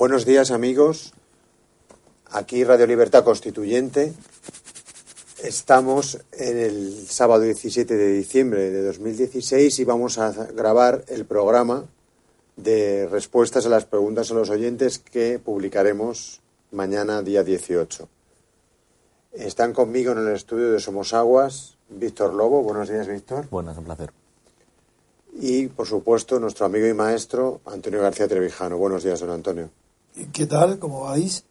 Buenos días amigos, aquí Radio Libertad Constituyente. Estamos en el sábado 17 de diciembre de 2016 y vamos a grabar el programa de respuestas a las preguntas a los oyentes que publicaremos mañana día 18. Están conmigo en el estudio de Somos Aguas Víctor Lobo. Buenos días, Víctor. Buenas, un placer. Y, por supuesto, nuestro amigo y maestro Antonio García Trevijano. Buenos días, don Antonio. ¿Qué tal? Como vais,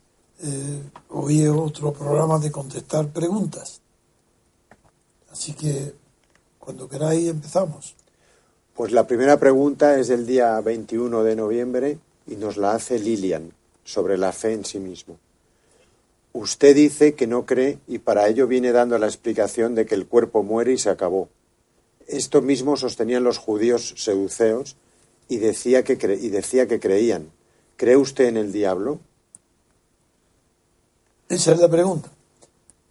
eh, hoy es otro programa de contestar preguntas. Así que, cuando queráis, empezamos. Pues la primera pregunta es del día 21 de noviembre y nos la hace Lilian sobre la fe en sí mismo. Usted dice que no cree y para ello viene dando la explicación de que el cuerpo muere y se acabó. Esto mismo sostenían los judíos seduceos y decía que, cre y decía que creían. ¿Cree usted en el diablo? Esa es la pregunta.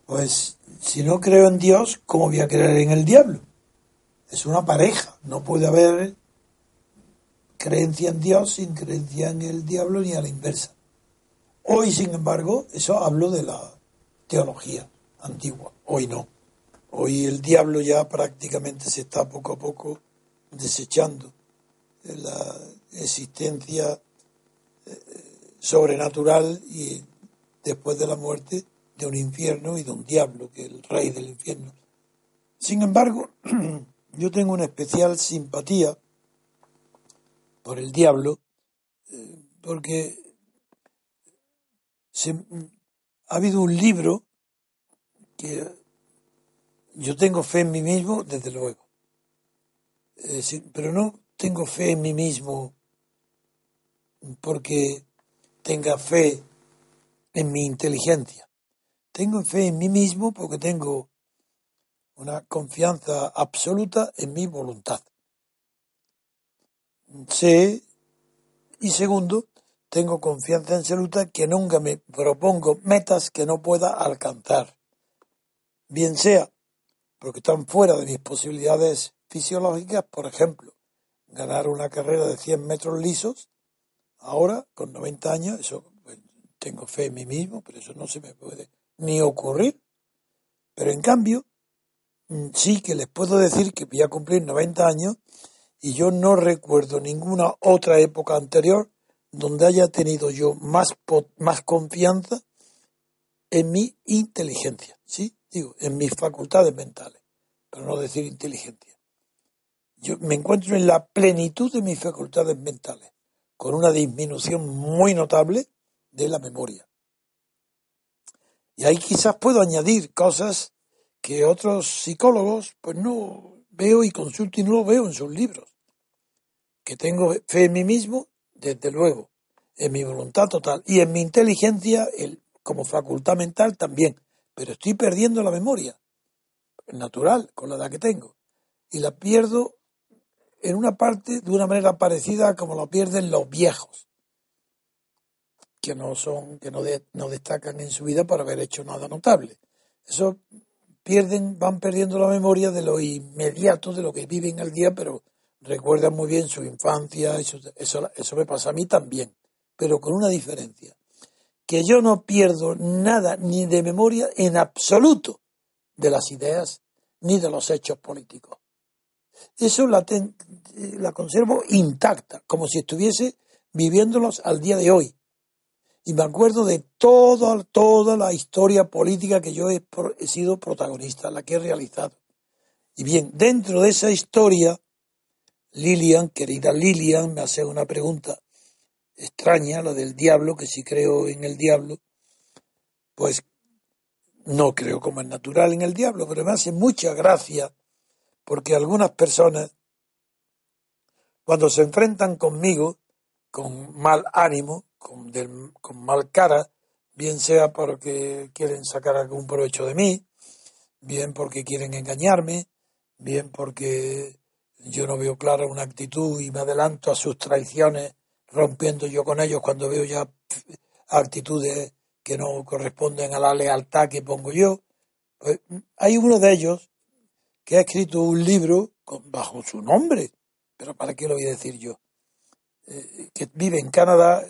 Pues si no creo en Dios, ¿cómo voy a creer en el diablo? Es una pareja, no puede haber creencia en Dios sin creencia en el diablo ni a la inversa. Hoy, sin embargo, eso hablo de la teología antigua, hoy no. Hoy el diablo ya prácticamente se está poco a poco desechando la existencia sobrenatural y después de la muerte de un infierno y de un diablo, que es el rey del infierno. Sin embargo, yo tengo una especial simpatía por el diablo, eh, porque se, ha habido un libro que yo tengo fe en mí mismo, desde luego, pero no tengo fe en mí mismo porque tenga fe en mi inteligencia. Tengo fe en mí mismo porque tengo una confianza absoluta en mi voluntad. Sé, y segundo, tengo confianza absoluta que nunca me propongo metas que no pueda alcanzar. Bien sea porque están fuera de mis posibilidades fisiológicas, por ejemplo, ganar una carrera de 100 metros lisos, ahora, con 90 años, eso pues, tengo fe en mí mismo, pero eso no se me puede ni ocurrir. Pero en cambio, mm, sí que les puedo decir que voy a cumplir 90 años y yo no recuerdo ninguna otra época anterior donde haya tenido yo más, más confianza en mi inteligencia, ¿sí? Digo, en mis facultades mentales, para no decir inteligencia. Yo me encuentro en la plenitud de mis facultades mentales, con una disminución muy notable de la memoria. Y ahí quizás puedo añadir cosas que otros psicólogos pues no veo y consulto y no lo veo en sus libros. Que tengo fe en mí mismo, desde luego, en mi voluntad total y en mi inteligencia el, como facultad mental también. Pero estoy perdiendo la memoria, natural, con la edad que tengo. Y la pierdo en una parte de una manera parecida a como lo pierden los viejos, que no son, que no, no destacan en su vida por haber hecho nada notable. Eso pierden, van perdiendo la memoria de lo inmediato, de lo que viven al día, pero recuerdan muy bien su infancia, eso, eso, eso me pasa a mí también, pero con una diferencia, que yo no pierdo nada ni de memoria en absoluto de las ideas ni de los hechos políticos. Eso la, la conservo intacta, como si estuviese viviéndolos al día de hoy. Y me acuerdo de toda, toda la historia política que yo he, he sido protagonista, la que he realizado. Y bien, dentro de esa historia, Lilian, querida Lilian, me hace una pregunta extraña, la del diablo, que si creo en el diablo, pues no creo como es natural en el diablo, pero me hace mucha gracia porque algunas personas, cuando se enfrentan conmigo, con mal ánimo, con, con mal cara, bien sea porque quieren sacar algún provecho de mí, bien porque quieren engañarme, bien porque yo no veo clara una actitud y me adelanto a sus traiciones rompiendo yo con ellos cuando veo ya actitudes que no corresponden a la lealtad que pongo yo. Pues hay uno de ellos que ha escrito un libro bajo su nombre, pero ¿para qué lo voy a decir yo? Eh, que vive en Canadá,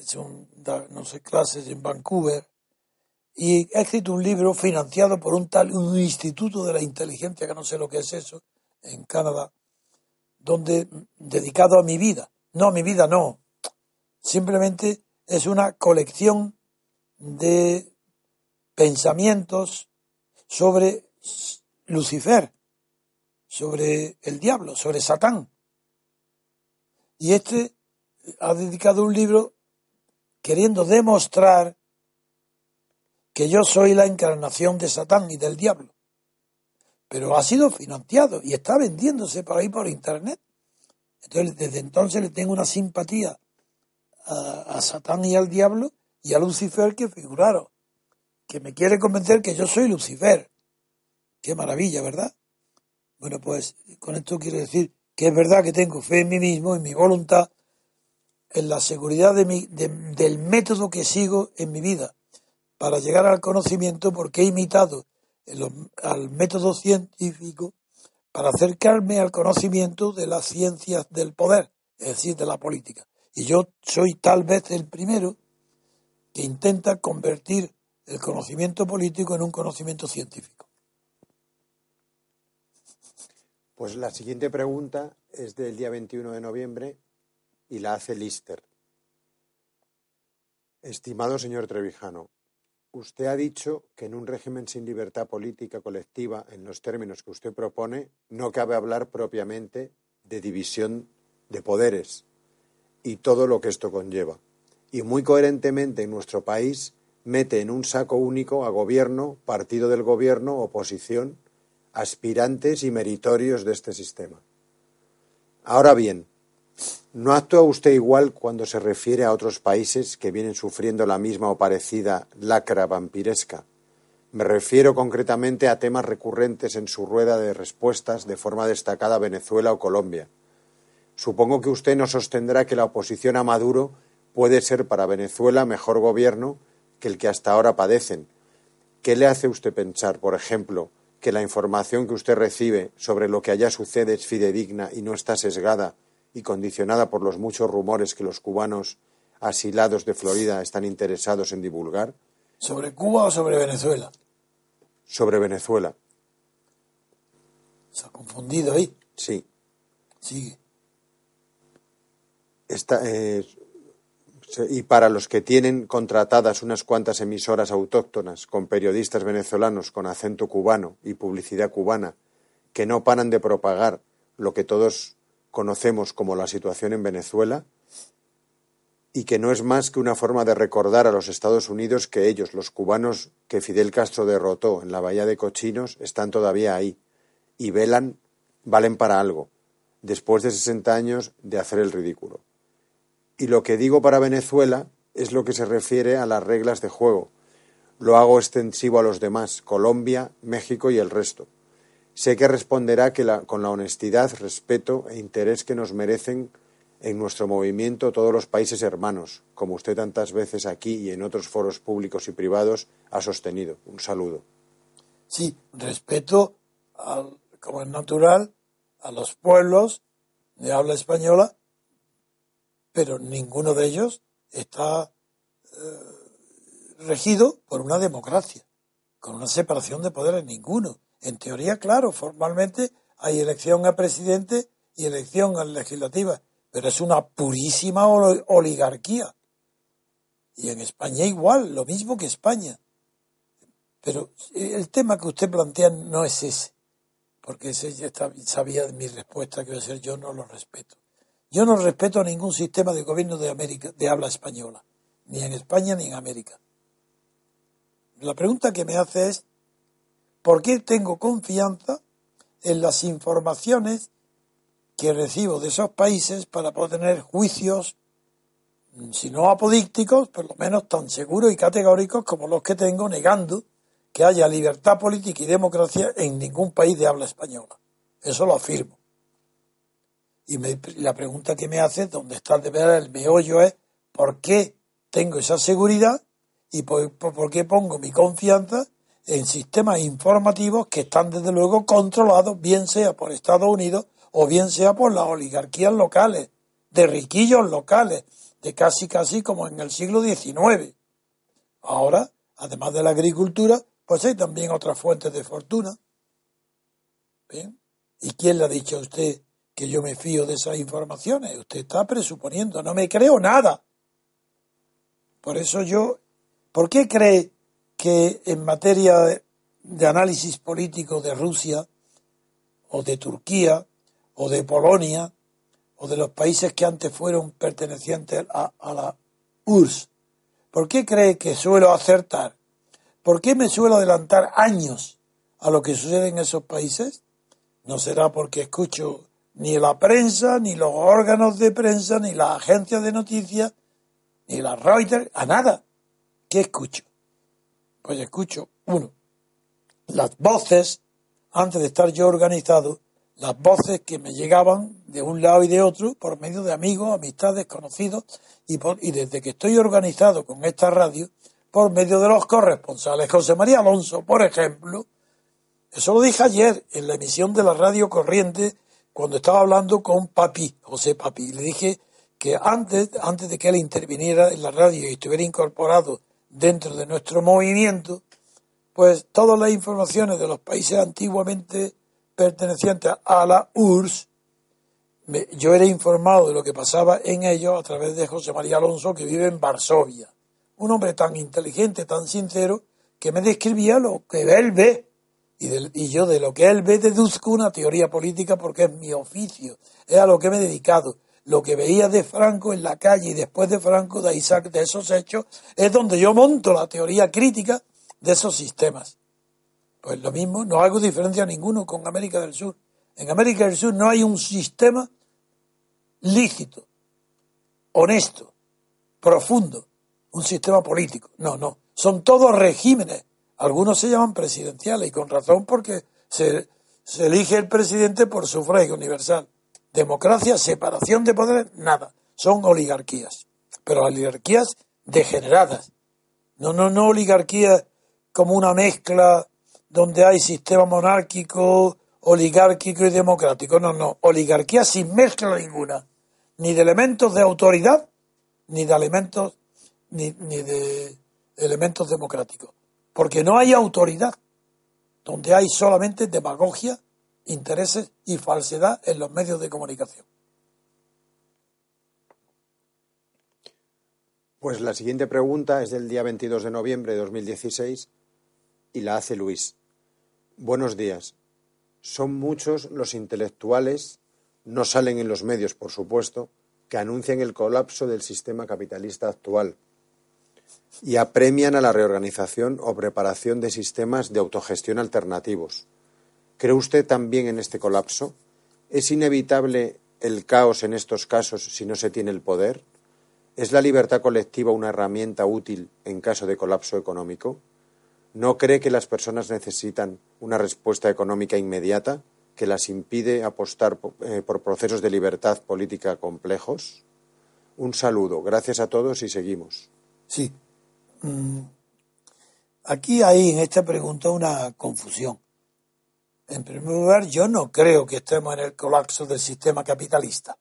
da, no sé, clases en Vancouver, y ha escrito un libro financiado por un tal, un instituto de la inteligencia, que no sé lo que es eso, en Canadá, donde, dedicado a mi vida. No, a mi vida no. Simplemente es una colección de pensamientos sobre Lucifer, sobre el diablo, sobre Satán. Y este ha dedicado un libro queriendo demostrar que yo soy la encarnación de Satán y del diablo. Pero ha sido financiado y está vendiéndose por ahí por internet. Entonces, desde entonces le tengo una simpatía a, a Satán y al diablo y a Lucifer que figuraron, que me quiere convencer que yo soy Lucifer. Qué maravilla, ¿verdad? Bueno, pues con esto quiero decir que es verdad que tengo fe en mí mismo, en mi voluntad, en la seguridad del método que sigo en mi vida para llegar al conocimiento porque he imitado al método científico para acercarme al conocimiento de las ciencias del poder, es decir, de la política. Y yo soy tal vez el primero que intenta convertir el conocimiento político en un conocimiento científico. Pues la siguiente pregunta es del día 21 de noviembre y la hace Lister. Estimado señor Trevijano, usted ha dicho que en un régimen sin libertad política colectiva, en los términos que usted propone, no cabe hablar propiamente de división de poderes y todo lo que esto conlleva. Y muy coherentemente en nuestro país mete en un saco único a gobierno, partido del gobierno, oposición aspirantes y meritorios de este sistema. Ahora bien, ¿no actúa usted igual cuando se refiere a otros países que vienen sufriendo la misma o parecida lacra vampiresca? Me refiero concretamente a temas recurrentes en su rueda de respuestas de forma destacada Venezuela o Colombia. Supongo que usted no sostendrá que la oposición a Maduro puede ser para Venezuela mejor gobierno que el que hasta ahora padecen. ¿Qué le hace usted pensar, por ejemplo, que la información que usted recibe sobre lo que allá sucede es fidedigna y no está sesgada y condicionada por los muchos rumores que los cubanos asilados de Florida están interesados en divulgar? ¿Sobre Cuba o sobre Venezuela? Sobre Venezuela. Se ha confundido ahí. Sí. Sigue. Esta, eh, y para los que tienen contratadas unas cuantas emisoras autóctonas con periodistas venezolanos con acento cubano y publicidad cubana que no paran de propagar lo que todos conocemos como la situación en Venezuela, y que no es más que una forma de recordar a los Estados Unidos que ellos, los cubanos que Fidel Castro derrotó en la bahía de Cochinos, están todavía ahí y velan, valen para algo, después de 60 años de hacer el ridículo. Y lo que digo para Venezuela es lo que se refiere a las reglas de juego. Lo hago extensivo a los demás, Colombia, México y el resto. Sé que responderá que con la honestidad, respeto e interés que nos merecen en nuestro movimiento todos los países hermanos, como usted tantas veces aquí y en otros foros públicos y privados ha sostenido. Un saludo. Sí, respeto, como es natural, a los pueblos de habla española, pero ninguno de ellos está eh, regido por una democracia, con una separación de poderes, ninguno. En teoría, claro, formalmente hay elección a presidente y elección a legislativa, pero es una purísima oligarquía. Y en España igual, lo mismo que España. Pero el tema que usted plantea no es ese, porque ese ya sabía de mi respuesta que iba a ser yo no lo respeto. Yo no respeto ningún sistema de gobierno de América de habla española, ni en España ni en América. La pregunta que me hace es ¿por qué tengo confianza en las informaciones que recibo de esos países para poder tener juicios, si no apodícticos, por lo menos tan seguros y categóricos como los que tengo negando que haya libertad política y democracia en ningún país de habla española. Eso lo afirmo. Y la pregunta que me hace, ¿dónde está de verdad el meollo? es ¿por qué tengo esa seguridad y por, por qué pongo mi confianza en sistemas informativos que están desde luego controlados, bien sea por Estados Unidos o bien sea por las oligarquías locales, de riquillos locales, de casi casi como en el siglo XIX. Ahora, además de la agricultura, pues hay también otras fuentes de fortuna. ¿Y quién le ha dicho a usted que yo me fío de esas informaciones? Usted está presuponiendo, no me creo nada. Por eso yo, ¿por qué cree que en materia de análisis político de Rusia o de Turquía o de Polonia o de los países que antes fueron pertenecientes a, la URSS. ¿Por qué cree que suelo acertar? ¿Por qué me suelo adelantar años a lo que sucede en esos países? No será porque escucho ni la prensa, ni los órganos de prensa, ni las agencias de noticias, ni la Reuters, a nada. ¿Qué escucho? Pues escucho, uno, las voces, antes de estar yo organizado, las voces que me llegaban de un lado y de otro por medio de amigos, amistades, conocidos y, y desde que estoy organizado con esta radio, por medio de los corresponsales. José María Alonso, por ejemplo, eso lo dije ayer en la emisión de la radio corriente cuando estaba hablando con Papi, José Papi. Le dije que antes, antes de que él interviniera en la radio y estuviera incorporado dentro de nuestro movimiento, pues todas las informaciones de los países antiguamente pertenecientes a la URSS, yo era informado de lo que pasaba en ellos a través de José María Alonso, que vive en Varsovia. Un hombre tan inteligente, tan sincero, que me describía lo que él ve. Y, y yo de lo que él ve deduzco una teoría política porque es mi oficio, es a lo que me he dedicado. Lo que veía de Franco en la calle y después de Franco, de Isaac, de esos hechos, es donde yo monto la teoría crítica de esos sistemas. Pues lo mismo, no hago diferencia ninguno con América del Sur. En América del Sur no hay un sistema lícito, honesto, profundo, un sistema político. No, no. Son todos regímenes. Algunos se llaman presidenciales y con razón porque se, elige el presidente por sufragio universal. Democracia, separación de poderes, nada. Son oligarquías. Pero oligarquías degeneradas. No, no, no oligarquías como una mezcla donde hay sistema monárquico, oligárquico y democrático. No, no. Oligarquía sin mezcla ninguna. Ni de elementos de autoridad, ni de elementos, ni, ni de elementos democráticos. Porque no hay autoridad, donde hay solamente demagogia, intereses y falsedad en los medios de comunicación. Pues la siguiente pregunta es del día 22 de noviembre de 2016 y la hace Luis. Buenos días. Son muchos los intelectuales, no salen en los medios, por supuesto, que anuncian el colapso del sistema capitalista actual y apremian a la reorganización o preparación de sistemas de autogestión alternativos. ¿Cree usted también en este colapso? ¿Es inevitable el caos en estos casos si no se tiene el poder? ¿Es la libertad colectiva una herramienta útil en caso de colapso económico? ¿No cree que las personas necesitan una respuesta económica inmediata que las impide apostar eh, por procesos de libertad política complejos? Un saludo, gracias a todos y seguimos. Sí. Mm. Aquí hay en esta pregunta una confusión. En primer lugar, yo no creo que estemos en el colapso del sistema capitalista.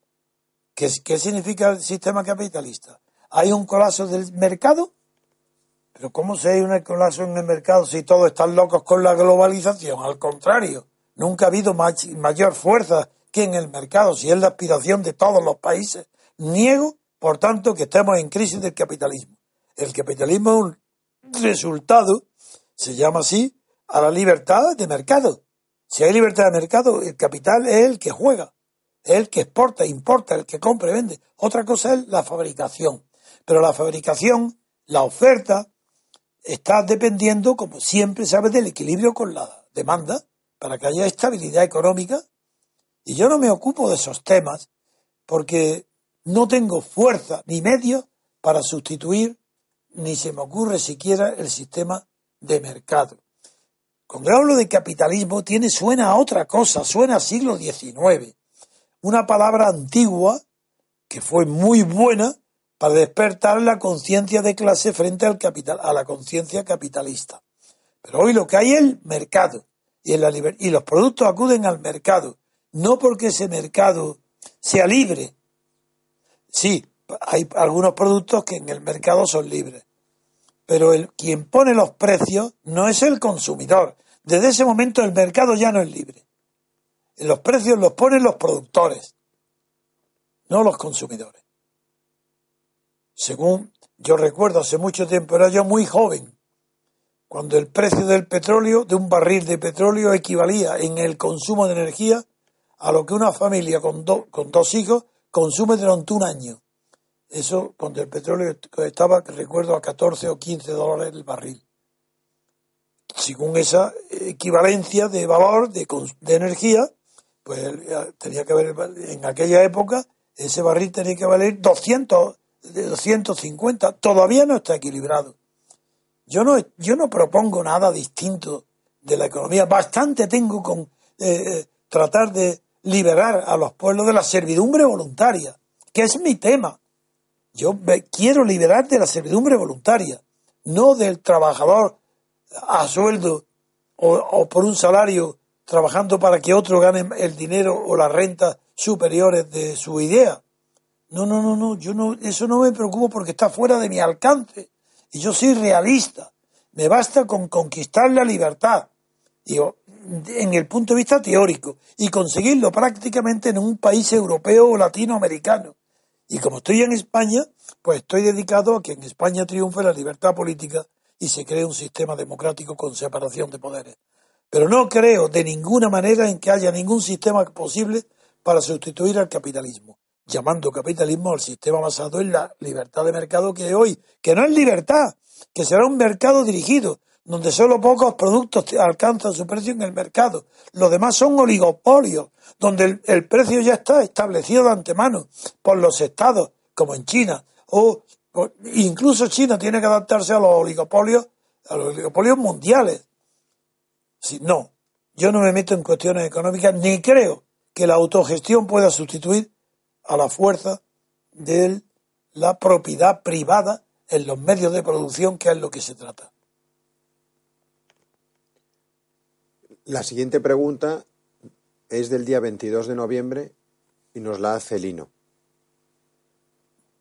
¿Qué, significa el sistema capitalista? ¿Hay un colapso del mercado? Pero ¿cómo se hay un colapso en el mercado si todos están locos con la globalización? Al contrario, nunca ha habido mayor fuerza que en el mercado, si es la aspiración de todos los países. Niego, por tanto, que estemos en crisis del capitalismo. El capitalismo es un resultado, se llama así, a la libertad de mercado. Si hay libertad de mercado, el capital es el que juega, es el que exporta, importa, el que compra y vende. Otra cosa es la fabricación. Pero la fabricación, la oferta, está dependiendo, como siempre sabes, del equilibrio con la demanda para que haya estabilidad económica. Y yo no me ocupo de esos temas porque no tengo fuerza ni medios para sustituir, ni se me ocurre siquiera el sistema de mercado. Cuando hablo de capitalismo, tiene, suena a otra cosa, suena a siglo XIX. Una palabra antigua que fue muy buena para despertar la conciencia de clase frente al capital, a la conciencia capitalista. Pero hoy lo que hay es el mercado y, y los productos acuden al mercado, no porque ese mercado sea libre. Sí, hay algunos productos que en el mercado son libres, pero el, quien pone los precios no es el consumidor. Desde ese momento el mercado ya no es libre. Los precios los ponen los productores, no los consumidores. Según yo recuerdo hace mucho tiempo, era yo muy joven, cuando el precio del petróleo, de un barril de petróleo, equivalía en el consumo de energía a lo que una familia con, con dos hijos consume durante un año. Eso cuando el petróleo estaba, recuerdo, a 14 o 15 dólares el barril. Según esa equivalencia de valor de, de energía, pues tenía que haber, en aquella época, ese barril tenía que valer 200, 250. Todavía no está equilibrado. Yo no, yo no propongo nada distinto de la economía. Bastante tengo con eh, eh, tratar de liberar a los pueblos de la servidumbre voluntaria, que es mi tema. Yo quiero liberar de la servidumbre voluntaria, no del trabajador a sueldo o, por un salario trabajando para que otro gane el dinero o las rentas superiores de su idea. No, no, no, no, yo no, eso no me preocupo porque está fuera de mi alcance. Y yo soy realista. Me basta con conquistar la libertad. Digo, en el punto de vista teórico y conseguirlo prácticamente en un país europeo o latinoamericano. Y como estoy en España, pues estoy dedicado a que en España triunfe la libertad política y se cree un sistema democrático con separación de poderes. Pero no creo de ninguna manera en que haya ningún sistema posible para sustituir al capitalismo, llamando capitalismo al sistema basado en la libertad de mercado que hay hoy, que no es libertad, que será un mercado dirigido, donde solo pocos productos alcanzan su precio en el mercado. Los demás son oligopolios, donde el, precio ya está establecido de antemano por los estados, como en China, o, incluso China tiene que adaptarse a los oligopolios, a los oligopolios mundiales. Si, no, yo no me meto en cuestiones económicas ni creo que la autogestión pueda sustituir a la fuerza de la propiedad privada en los medios de producción, que es lo que se trata. La siguiente pregunta es del día 22 de noviembre y nos la hace Lino.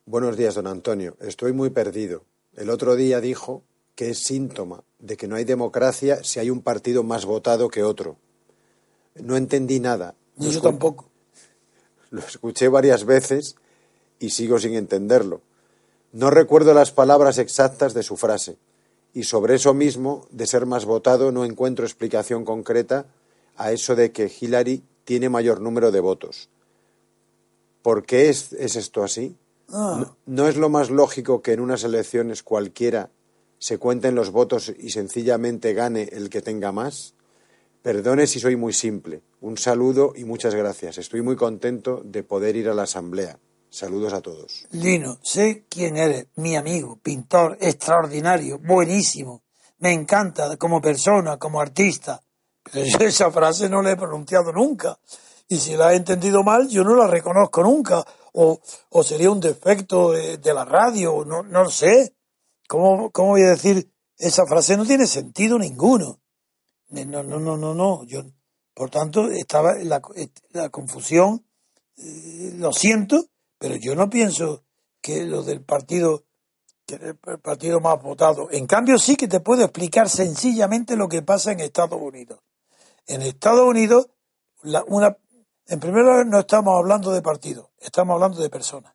Buenos días, don Antonio. Estoy muy perdido. El otro día dijo que es síntoma de que no hay democracia si hay un partido más votado que otro. No entendí nada. yo tampoco. Lo escuché varias veces y sigo sin entenderlo. No recuerdo las palabras exactas de su frase y sobre eso mismo, de ser más votado, no encuentro explicación concreta a eso de que Hillary tiene mayor número de votos. ¿Por qué es, esto así? Ah. ¿No, es lo más lógico que en unas elecciones cualquiera se cuenten los votos y sencillamente gane el que tenga más? Perdone si soy muy simple. Un saludo y muchas gracias. Estoy muy contento de poder ir a la asamblea. Saludos a todos. Lino, sé quién eres, mi amigo, pintor extraordinario, buenísimo. Me encanta como persona, como artista. Pero yo esa frase no la he pronunciado nunca. Y si la he entendido mal, yo no la reconozco nunca. O, o sería un defecto de, la radio, no, no sé. ¿Cómo, ¿Cómo voy a decir? Esa frase no tiene sentido ninguno. No, no, no, no, no. Yo, por tanto, estaba la, la confusión. Eh, lo siento, pero yo no pienso que lo del partido, que el partido más votado. En cambio, sí que te puedo explicar sencillamente lo que pasa en Estados Unidos. En Estados Unidos, la, una, en primer lugar, no estamos hablando de partidos, estamos hablando de personas.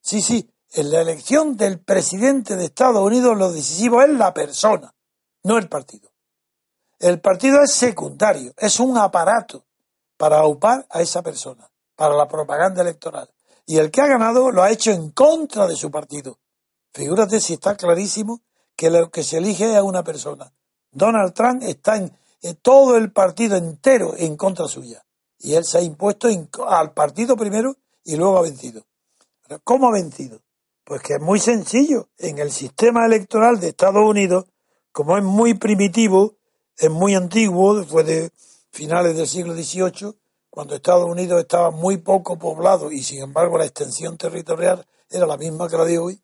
Sí, sí, en la elección del presidente de Estados Unidos lo decisivo es la persona, no el partido. El partido es secundario, es un aparato para aupar a esa persona para la propaganda electoral. Y el que ha ganado lo ha hecho en contra de su partido. Figúrate si está clarísimo que lo que se elige es a una persona. Donald Trump está en, todo el partido entero en contra suya. Y él se ha impuesto al partido primero y luego ha vencido. ¿Cómo ha vencido? Pues que es muy sencillo. En el sistema electoral de Estados Unidos, como es muy primitivo, es muy antiguo, después de finales del siglo XVIII, cuando Estados Unidos estaba muy poco poblado y sin embargo la extensión territorial era la misma que la de hoy,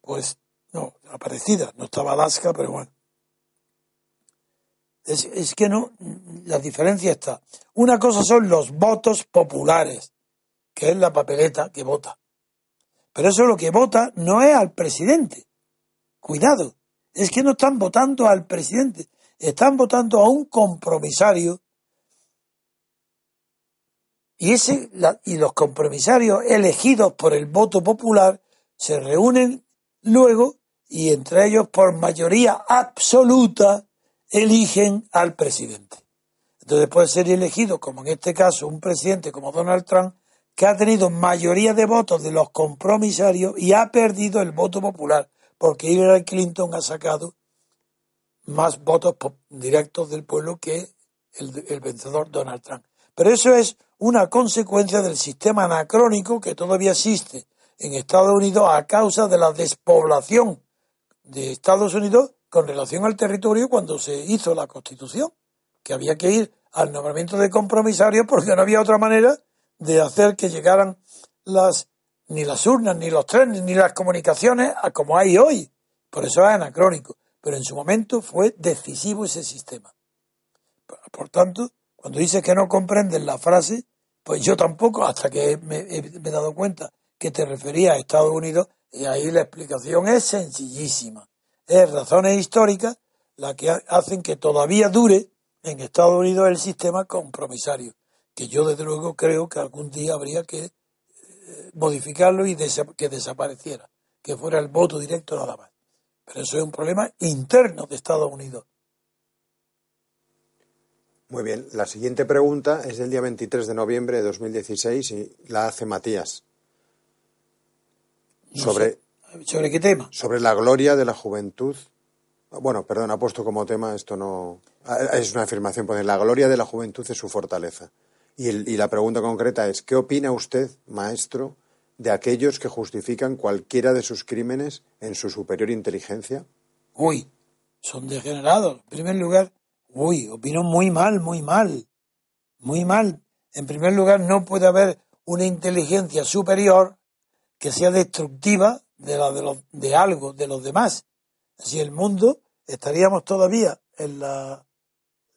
pues no, aparecida, no estaba Alaska, pero bueno. Es, es, que no, la diferencia está. Una cosa son los votos populares, que es la papeleta que vota. Pero eso lo que vota no es al presidente. Cuidado, es que no están votando al presidente, están votando a un compromisario y, los compromisarios elegidos por el voto popular se reúnen luego y entre ellos por mayoría absoluta eligen al presidente. Entonces puede ser elegido, como en este caso, un presidente como Donald Trump, que ha tenido mayoría de votos de los compromisarios y ha perdido el voto popular, porque Hillary Clinton ha sacado más votos directos del pueblo que el, el vencedor Donald Trump. Pero eso es una consecuencia del sistema anacrónico que todavía existe en Estados Unidos a causa de la despoblación de Estados Unidos con relación al territorio cuando se hizo la Constitución, que había que ir al nombramiento de compromisarios porque no había otra manera de hacer que llegaran las ni las urnas, ni los trenes, ni las comunicaciones a como hay hoy. Por eso es anacrónico. Pero en su momento fue decisivo ese sistema. Por tanto, cuando dices que no comprendes la frase, pues yo tampoco, hasta que me, he dado cuenta que te refería a Estados Unidos, y ahí la explicación es sencillísima. Es razones históricas las que hacen que todavía dure en Estados Unidos el sistema compromisario, que yo desde luego creo que algún día habría que eh, modificarlo y que desapareciera, que fuera el voto directo nada más. Pero eso es un problema interno de Estados Unidos. Muy bien, la siguiente pregunta es del día 23 de noviembre de 2016 y la hace Matías. sobre, ¿Sobre qué tema? Sobre la gloria de la juventud Bueno, perdón, ha puesto como tema, esto no. Es una afirmación, pone la gloria de la juventud es su fortaleza. Y, y la pregunta concreta es: ¿qué opina usted, maestro, de aquellos que justifican cualquiera de sus crímenes en su superior inteligencia? Uy, son degenerados. En primer lugar, uy, opino muy mal, muy mal, muy mal. En primer lugar, no puede haber una inteligencia superior que sea destructiva de, la de, los, de algo, de los demás. Si el mundo estaríamos todavía en las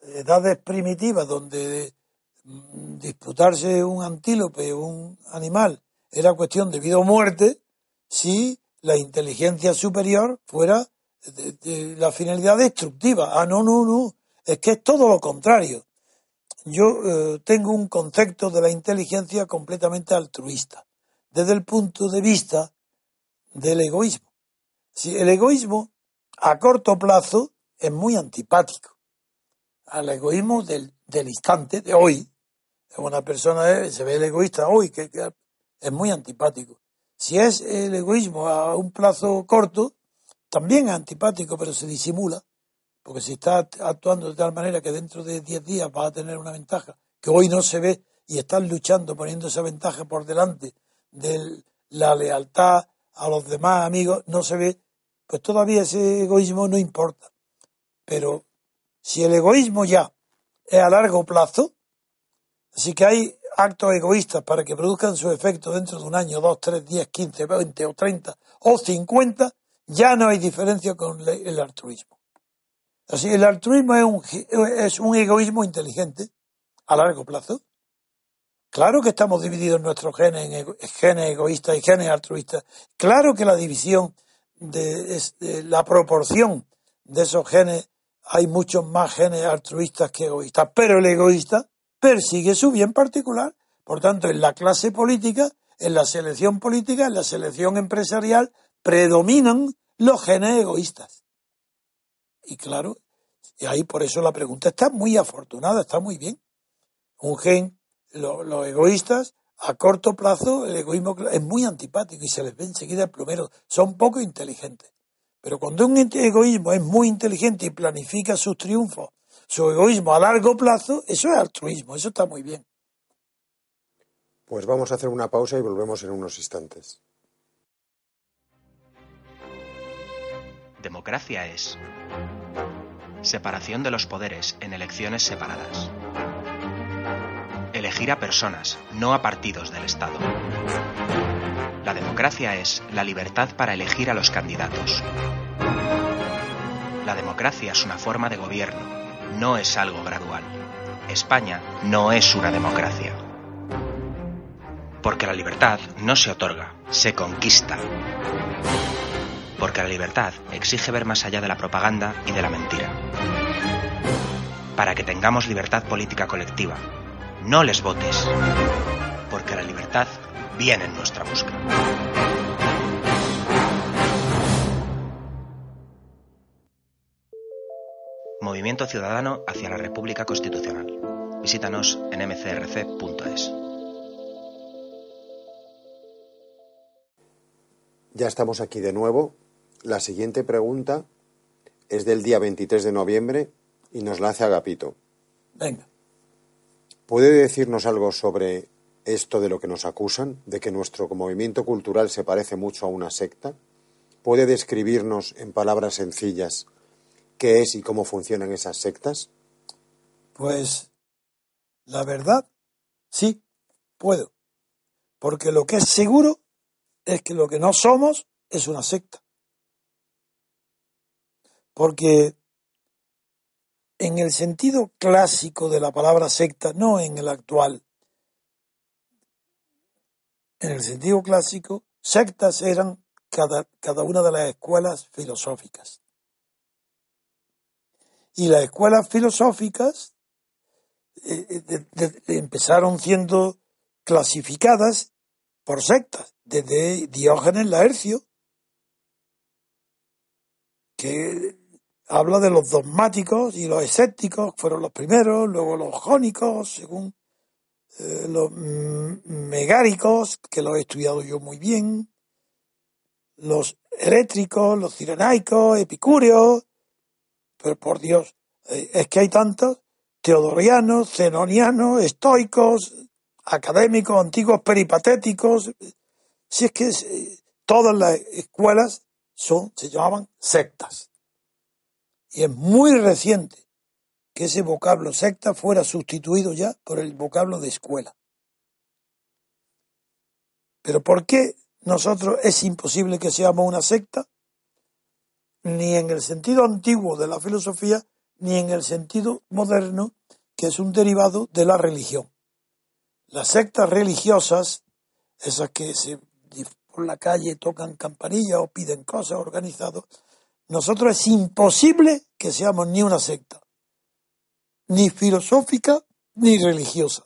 edades primitivas donde mm, disputarse un antílope un animal era cuestión de vida o muerte, si la inteligencia superior fuera de, la finalidad destructiva. Ah, no, no, no. Es que es todo lo contrario. Yo eh, tengo un concepto de la inteligencia completamente altruista, desde el punto de vista del egoísmo. Si el egoísmo a corto plazo es muy antipático al egoísmo del, instante, de hoy. Una persona se ve el egoísta hoy, que, es muy antipático. Si es el egoísmo a un plazo corto, también es antipático, pero se disimula, porque si está actuando de tal manera que dentro de 10 días va a tener una ventaja que hoy no se ve y están luchando poniendo esa ventaja por delante de la lealtad a los demás amigos, no se ve, pues todavía ese egoísmo no importa. Pero si el egoísmo ya es a largo plazo, así que hay actos egoístas para que produzcan su efecto dentro de un año, dos, tres, diez, quince, veinte o treinta o cincuenta, ya no hay diferencia con el altruismo. El altruismo es un, es un egoísmo inteligente a largo plazo. Claro que estamos divididos en nuestros genes en genes egoístas y genes altruistas. Claro que la división de, la proporción de esos genes, hay muchos más genes altruistas que egoístas, pero el egoísta persigue su bien particular. Por tanto, en la clase política, en la selección política, en la selección empresarial, predominan los genes egoístas. Y claro, y ahí por eso la pregunta está muy afortunada, está muy bien. Un gen, los egoístas, a corto plazo, el egoísmo es muy antipático y se les ve enseguida el plumero. Son poco inteligentes. Pero cuando un egoísmo es muy inteligente y planifica sus triunfos su egoísmo a largo plazo, eso es altruismo, eso está muy bien. Pues vamos a hacer una pausa y volvemos en unos instantes. Democracia es separación de los poderes en elecciones separadas. Elegir a personas, no a partidos del Estado. La democracia es la libertad para elegir a los candidatos. La democracia es una forma de gobierno no es algo gradual. España no es una democracia. Porque la libertad no se otorga, se conquista. Porque la libertad exige ver más allá de la propaganda y de la mentira. Para que tengamos libertad política colectiva, no les votes. Porque la libertad viene en nuestra busca. Movimiento Ciudadano hacia la República Constitucional. Visítanos en mcrc.es. Ya estamos aquí de nuevo. La siguiente pregunta es del día 23 de noviembre y nos la hace Agapito. Venga. ¿Puede decirnos algo sobre esto de lo que nos acusan, de que nuestro movimiento cultural se parece mucho a una secta? ¿Puede describirnos en palabras sencillas qué es y cómo funcionan esas sectas? Pues la verdad, sí, puedo. Porque lo que es seguro es que lo que no somos es una secta. Porque en el sentido clásico de la palabra secta, no en el actual, en el sentido clásico, sectas eran cada, cada una de las escuelas filosóficas. Y las escuelas filosóficas eh, eh, empezaron siendo clasificadas por sectas, desde Diógenes Laercio, que habla de los dogmáticos y los escépticos, fueron los primeros, luego los jónicos, según eh, los megáricos, que los he estudiado yo muy bien, los eléctricos, los cirenaicos, epicúreos, pero por Dios, eh, es que hay tantos teodorianos, zenonianos, estoicos, académicos, antiguos peripatéticos. Si es que eh, todas las escuelas son, se llamaban sectas. Y es muy reciente que ese vocablo secta fuera sustituido ya por el vocablo de escuela. Pero ¿por qué nosotros es imposible que seamos una secta? Ni en el sentido antiguo de la filosofía, ni en el sentido moderno, que es un derivado de la religión. Las sectas religiosas, esas que se por la calle tocan campanillas o piden cosas organizados, nosotros es imposible que seamos ni una secta, ni filosófica ni religiosa.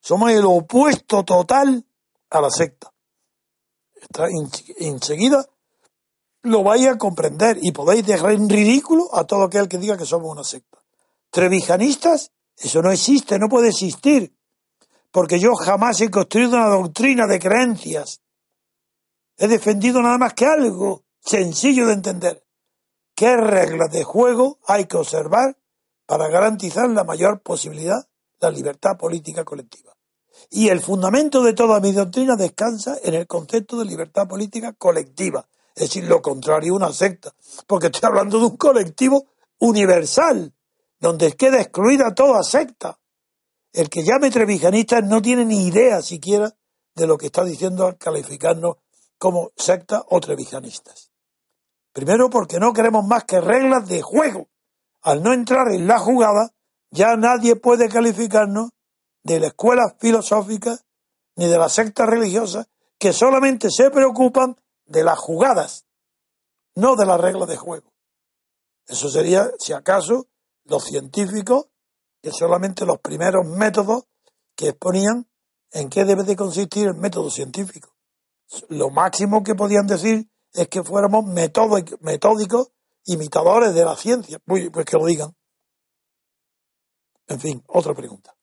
Somos el opuesto total a la secta. enseguida lo vais a comprender y podéis dejar en ridículo a todo aquel que diga que somos una secta. Trevijanistas, eso no existe, no puede existir, porque yo jamás he construido una doctrina de creencias. He defendido nada más que algo sencillo de entender. ¿Qué reglas de juego hay que observar para garantizar la mayor posibilidad la libertad política colectiva? Y el fundamento de toda mi doctrina descansa en el concepto de libertad política colectiva, es decir, lo contrario una secta, porque estoy hablando de un colectivo universal, donde queda excluida toda secta. El que llame trevijanista no tiene ni idea siquiera de lo que está diciendo al calificarnos como secta o trevijanistas. Primero porque no queremos más que reglas de juego. Al no entrar en la jugada, ya nadie puede calificarnos de la escuela filosófica ni de la secta religiosa que solamente se preocupan de las jugadas, no de las reglas de juego. Eso sería, si acaso, los científicos, que solamente los primeros métodos que exponían en qué debe de consistir el método científico. Lo máximo que podían decir es que fuéramos metódicos imitadores de la ciencia. Pues, pues que lo digan. En fin, otra pregunta.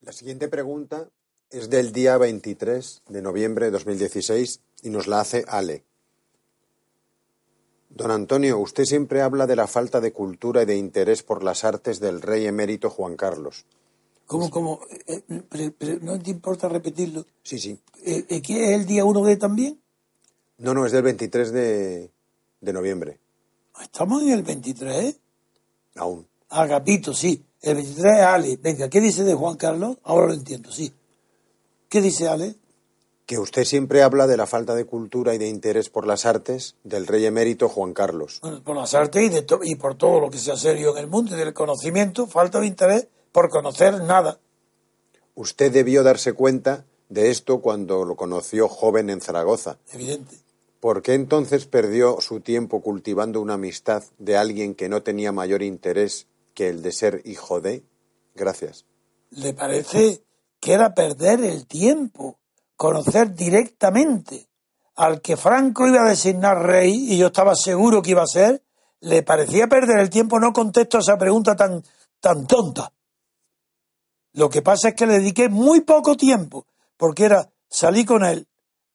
La siguiente pregunta es del día 23 de noviembre de 2016 y nos la hace Ale. Don Antonio, usted siempre habla de la falta de cultura y de interés por las artes del rey emérito Juan Carlos. ¿Cómo, cómo? Eh, eh, ¿No te importa repetirlo? Sí, sí. Eh, ¿Qué es el día 1 de también? No, no, es del 23 de, de noviembre. ¿Estamos en el 23? Aún. Agapito, sí. El 23 es Ale. Venga, ¿qué dice de Juan Carlos? Ahora lo entiendo, sí. ¿Qué dice Ale? Que usted siempre habla de la falta de cultura y de interés por las artes del rey emérito Juan Carlos. Bueno, por las artes y, de y por todo lo que sea serio en el mundo y del conocimiento, falta de interés por conocer nada. Usted debió darse cuenta de esto cuando lo conoció joven en Zaragoza. Evidente. ¿Por qué entonces perdió su tiempo cultivando una amistad de alguien que no tenía mayor interés que el de ser hijo de? Gracias. ¿Le parece que era perder el tiempo, conocer directamente al que Franco iba a designar rey, y yo estaba seguro que iba a ser, le parecía perder el tiempo, no contesto a esa pregunta tan, tan tonta. Lo que pasa es que le dediqué muy poco tiempo, porque era, salí con él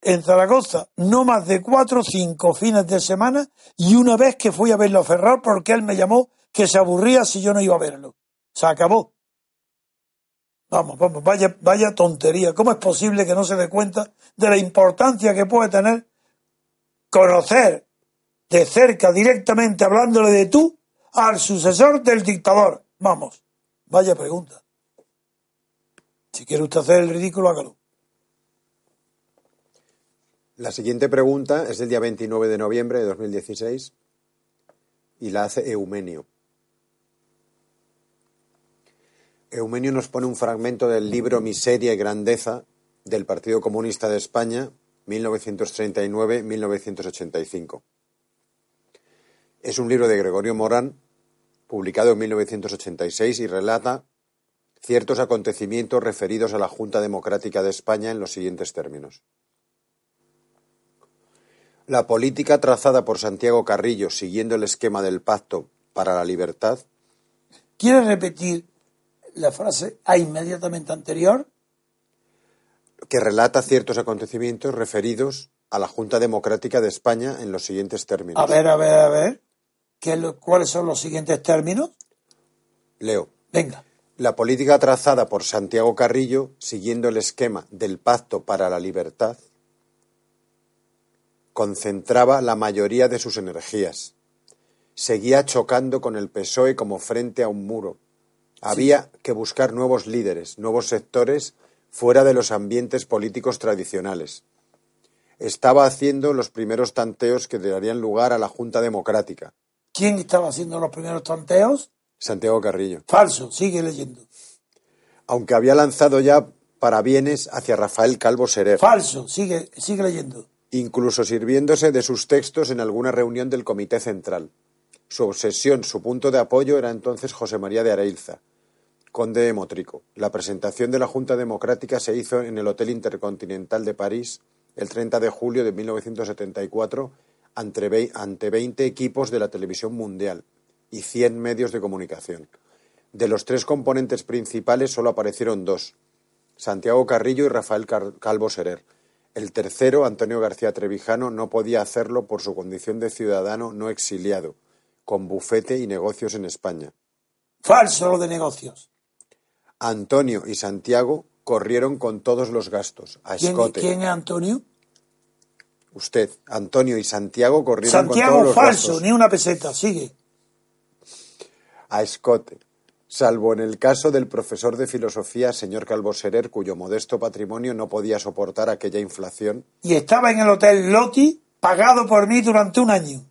en Zaragoza no más de cuatro o cinco fines de semana y una vez que fui a verlo a Ferrar porque él me llamó que se aburría si yo no iba a verlo. Se acabó. Vamos, vamos, vaya, vaya tontería. ¿Cómo es posible que no se dé cuenta de la importancia que puede tener conocer de cerca, directamente, hablándole de tú, al sucesor del dictador? Vamos, vaya pregunta. Si quiere usted hacer el ridículo, hágalo. La siguiente pregunta es del día 29 de noviembre de 2016 y la hace Eumenio. Eumenio nos pone un fragmento del libro Miseria y Grandeza del Partido Comunista de España, 1939-1985. Es un libro de Gregorio Morán, publicado en 1986 y relata ciertos acontecimientos referidos a la Junta Democrática de España en los siguientes términos. La política trazada por Santiago Carrillo siguiendo el esquema del Pacto para la Libertad. ¿Quiere repetir la frase a inmediatamente anterior. Que relata ciertos acontecimientos referidos a la Junta Democrática de España en los siguientes términos. A ver, a ver, a ver. ¿Qué es lo- ¿Cuáles son los siguientes términos? Leo. Venga. La política trazada por Santiago Carrillo, siguiendo el esquema del Pacto para la Libertad, concentraba la mayoría de sus energías. Seguía chocando con el PSOE como frente a un muro. Había que buscar nuevos líderes, nuevos sectores fuera de los ambientes políticos tradicionales. Estaba haciendo los primeros tanteos que darían lugar a la Junta Democrática. ¿Quién estaba haciendo los primeros tanteos? Santiago Carrillo. Falso, sigue leyendo. Aunque había lanzado ya parabienes hacia Rafael Calvo Serer. Falso, sigue, sigue leyendo. Incluso sirviéndose de sus textos en alguna reunión del Comité Central. Su obsesión, su punto de apoyo era entonces José María de Areilza, conde de Motrico. La presentación de la Junta Democrática se hizo en el Hotel Intercontinental de París el 30 de julio de 1974 ante vei- ante 20 equipos de la televisión mundial y 100 medios de comunicación. De los tres componentes principales solo aparecieron dos, Santiago Carrillo y Rafael Calvo Serer. El tercero, Antonio García Trevijano, no podía hacerlo por su condición de ciudadano no exiliado, con bufete y negocios en España. Falso lo de negocios. Antonio y Santiago corrieron con todos los gastos, a ¿Quién, escote. quién es Antonio? Usted, Antonio y Santiago corrieron con todos Santiago los falso, gastos, ni una peseta, sigue. a escote, salvo en el caso del profesor de filosofía, señor Calvo Serer, cuyo modesto patrimonio no podía soportar aquella inflación Y estaba en el Hotel Loti, pagado por mí durante un año.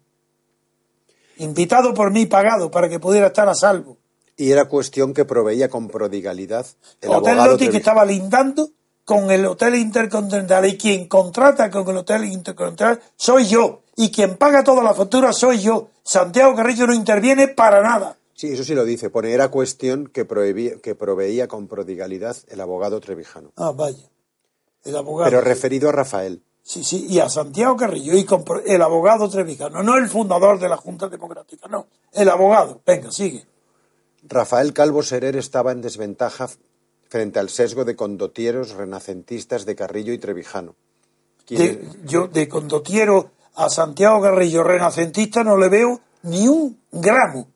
Invitado por mí, pagado, para que pudiera estar a salvo. y era cuestión que proveía con prodigalidad el Hotel Loti que estaba lindando con el Hotel Intercontinental y quien contrata con el Hotel Intercontinental soy yo y quien paga toda la factura soy yo. Santiago Carrillo no interviene para nada. Sí, eso sí lo dice. Pone, era cuestión que, prohibía- que proveía con prodigalidad el abogado Trevijano. Ah, vaya. El abogado. Pero referido a Rafael. Sí, sí, y a Santiago Carrillo y con el abogado Trevijano, no el fundador de la Junta Democrática, no, el abogado. Venga, sigue. Rafael Calvo Serer estaba en desventaja frente al sesgo de condotieros renacentistas de Carrillo y Trevijano. De, yo de condotiero a Santiago Carrillo renacentista no le veo ni un gramo.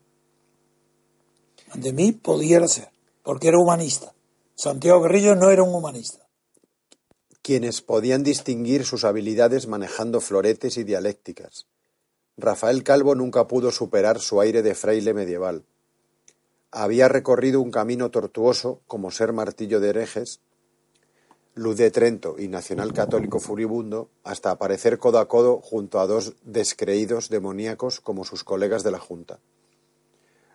De mí pudiera ser, porque era humanista. Santiago Carrillo no era un humanista. quienes podían distinguir sus habilidades manejando floretes y dialécticas. Rafael Calvo nunca pudo superar su aire de fraile medieval. Había recorrido un camino tortuoso, como ser martillo de herejes, luz de Trento y nacional católico furibundo, hasta aparecer codo a codo junto a dos descreídos demoníacos como sus colegas de la Junta.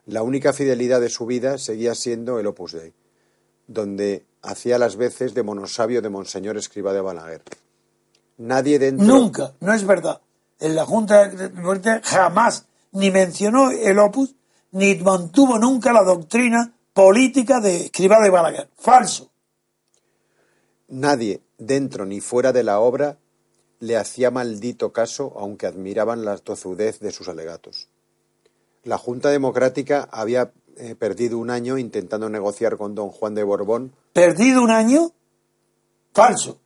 La única fidelidad de su vida seguía siendo el Opus Dei, donde hacía las veces de monosabio de Monseñor Escriba de Balaguer. Nadie dentro. Nunca, no es verdad. En la Junta Democrática jamás ni mencionó el opus, ni mantuvo nunca la doctrina política de Escribá de Balaguer. Falso. Nadie, dentro ni fuera de la obra, le hacía maldito caso, aunque admiraban la tozudez de sus alegatos. La Junta Democrática había eh, perdido un año intentando negociar con don Juan de Borbón ¿Perdido un año? Falso.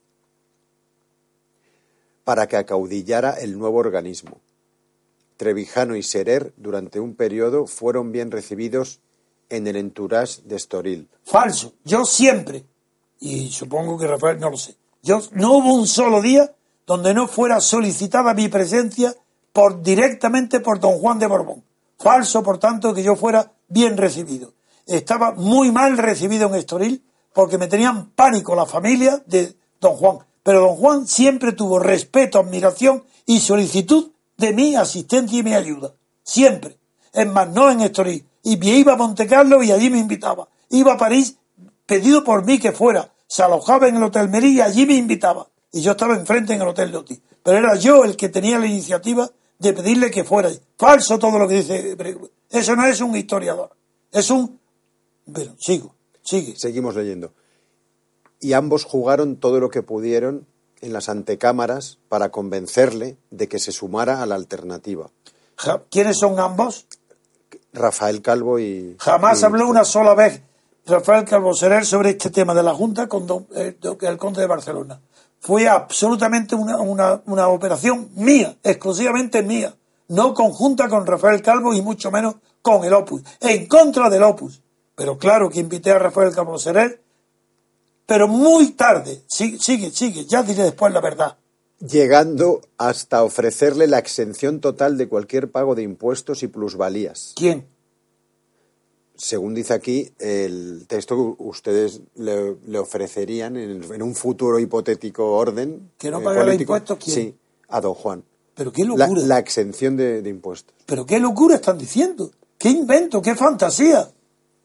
para que acaudillara el nuevo organismo. Trevijano y Serer, durante un periodo, fueron bien recibidos en el entourage de Estoril. Falso. Yo siempre, y supongo que Rafael no lo sé, yo no hubo un solo día donde no fuera solicitada mi presencia por directamente por don Juan de Borbón. Falso, por tanto, que yo fuera bien recibido. Estaba muy mal recibido en Estoril porque me tenían pánico la familia de don Juan. Pero don Juan siempre tuvo respeto, admiración y solicitud de mi asistencia y mi ayuda. Siempre. Es más, no en Estoril. Y iba a Monte Carlo y allí me invitaba. Iba a París pedido por mí que fuera. Se alojaba en el Hotel Merí y allí me invitaba. Y yo estaba enfrente en el Hotel Loti. Pero era yo el que tenía la iniciativa de pedirle que fuera. Falso todo lo que dice. Eso no es un historiador. Es un... Bueno, sigo. Sigue. Seguimos leyendo. Y ambos jugaron todo lo que pudieron en las antecámaras para convencerle de que se sumara a la alternativa. ¿Quiénes son ambos? Rafael Calvo y... Jamás y- habló una sola vez Rafael Calvo Serer sobre este tema de la Junta con don- eh, el conde de Barcelona. Fue absolutamente una, una, una operación mía, exclusivamente mía. no conjunta con Rafael Calvo y mucho menos con el Opus, en contra del Opus. Pero claro que invité a Rafael Calvo Seré, pero muy tarde. Sigue, sigue, sigue, ya diré después la verdad. Llegando hasta ofrecerle la exención total de cualquier pago de impuestos y plusvalías. ¿Quién? Según dice aquí, el texto que ustedes le, le ofrecerían en, en, un futuro hipotético orden. ¿Que no pagará impuestos quién? Sí, a don Juan. Pero qué locura. La, la exención de, de, impuestos. Pero qué locura están diciendo. Qué invento, qué fantasía.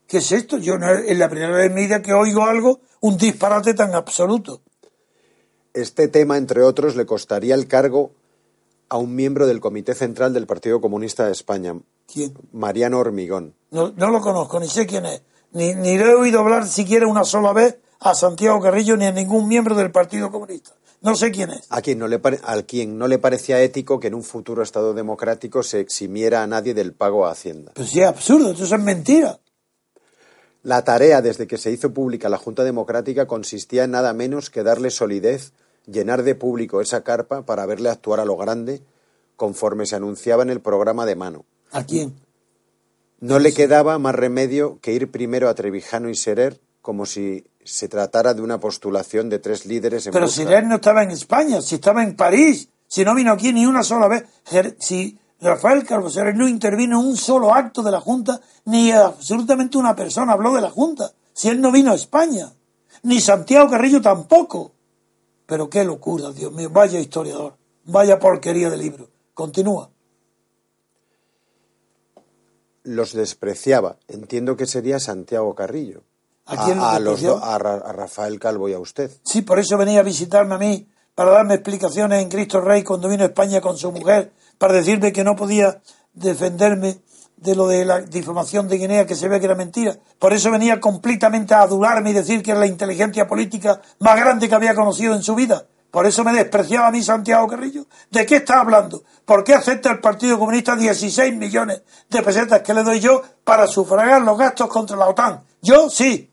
¿Qué es esto? Yo no, es la primera vez en mi vida que oigo algo, un disparate tan absoluto. Este tema, entre otros, le costaría el cargo a un miembro del Comité Central del Partido Comunista de España. ¿Quién? Mariano Hormigón. No, no lo conozco, ni sé quién es. Ni, ni le he oído hablar siquiera una sola vez a Santiago Carrillo ni a ningún miembro del Partido Comunista. No sé quién es. A quien no le, quien no le parecía ético que en un futuro Estado democrático se eximiera a nadie del pago a Hacienda. Pues sí, es absurdo, eso es mentira. La tarea desde que se hizo pública la Junta Democrática consistía en nada menos que darle solidez, llenar de público esa carpa para verle actuar a lo grande, conforme se anunciaba en el programa de mano. ¿A quién? No le quedaba más remedio que ir primero a Trevijano y Serer, como si se tratara de una postulación de tres líderes en Pero busca. Serer no estaba en España, si estaba en París, si no vino aquí ni una sola vez. Si Rafael Calvo Serer no intervino en un solo acto de la Junta, ni absolutamente una persona habló de la Junta, si él no vino a España, ni Santiago Carrillo tampoco. Pero qué locura, Dios mío, vaya historiador, vaya porquería de libro. Continúa los despreciaba. Entiendo que sería Santiago Carrillo. ¿A, quién a, a los do, a, Ra, a, Rafael Calvo y a usted. Sí, por eso venía a visitarme a mí, para darme explicaciones en Cristo Rey cuando vino a España con su mujer, para decirme que no podía defenderme de lo de la difamación de Guinea, que se ve que era mentira. Por eso venía completamente a adularme y decir que era la inteligencia política más grande que había conocido en su vida. Por eso me despreciaba a mí Santiago Carrillo. ¿De qué está hablando? ¿Por qué acepta el Partido Comunista 16 millones de pesetas que le doy yo para sufragar los gastos contra la OTAN? Yo sí.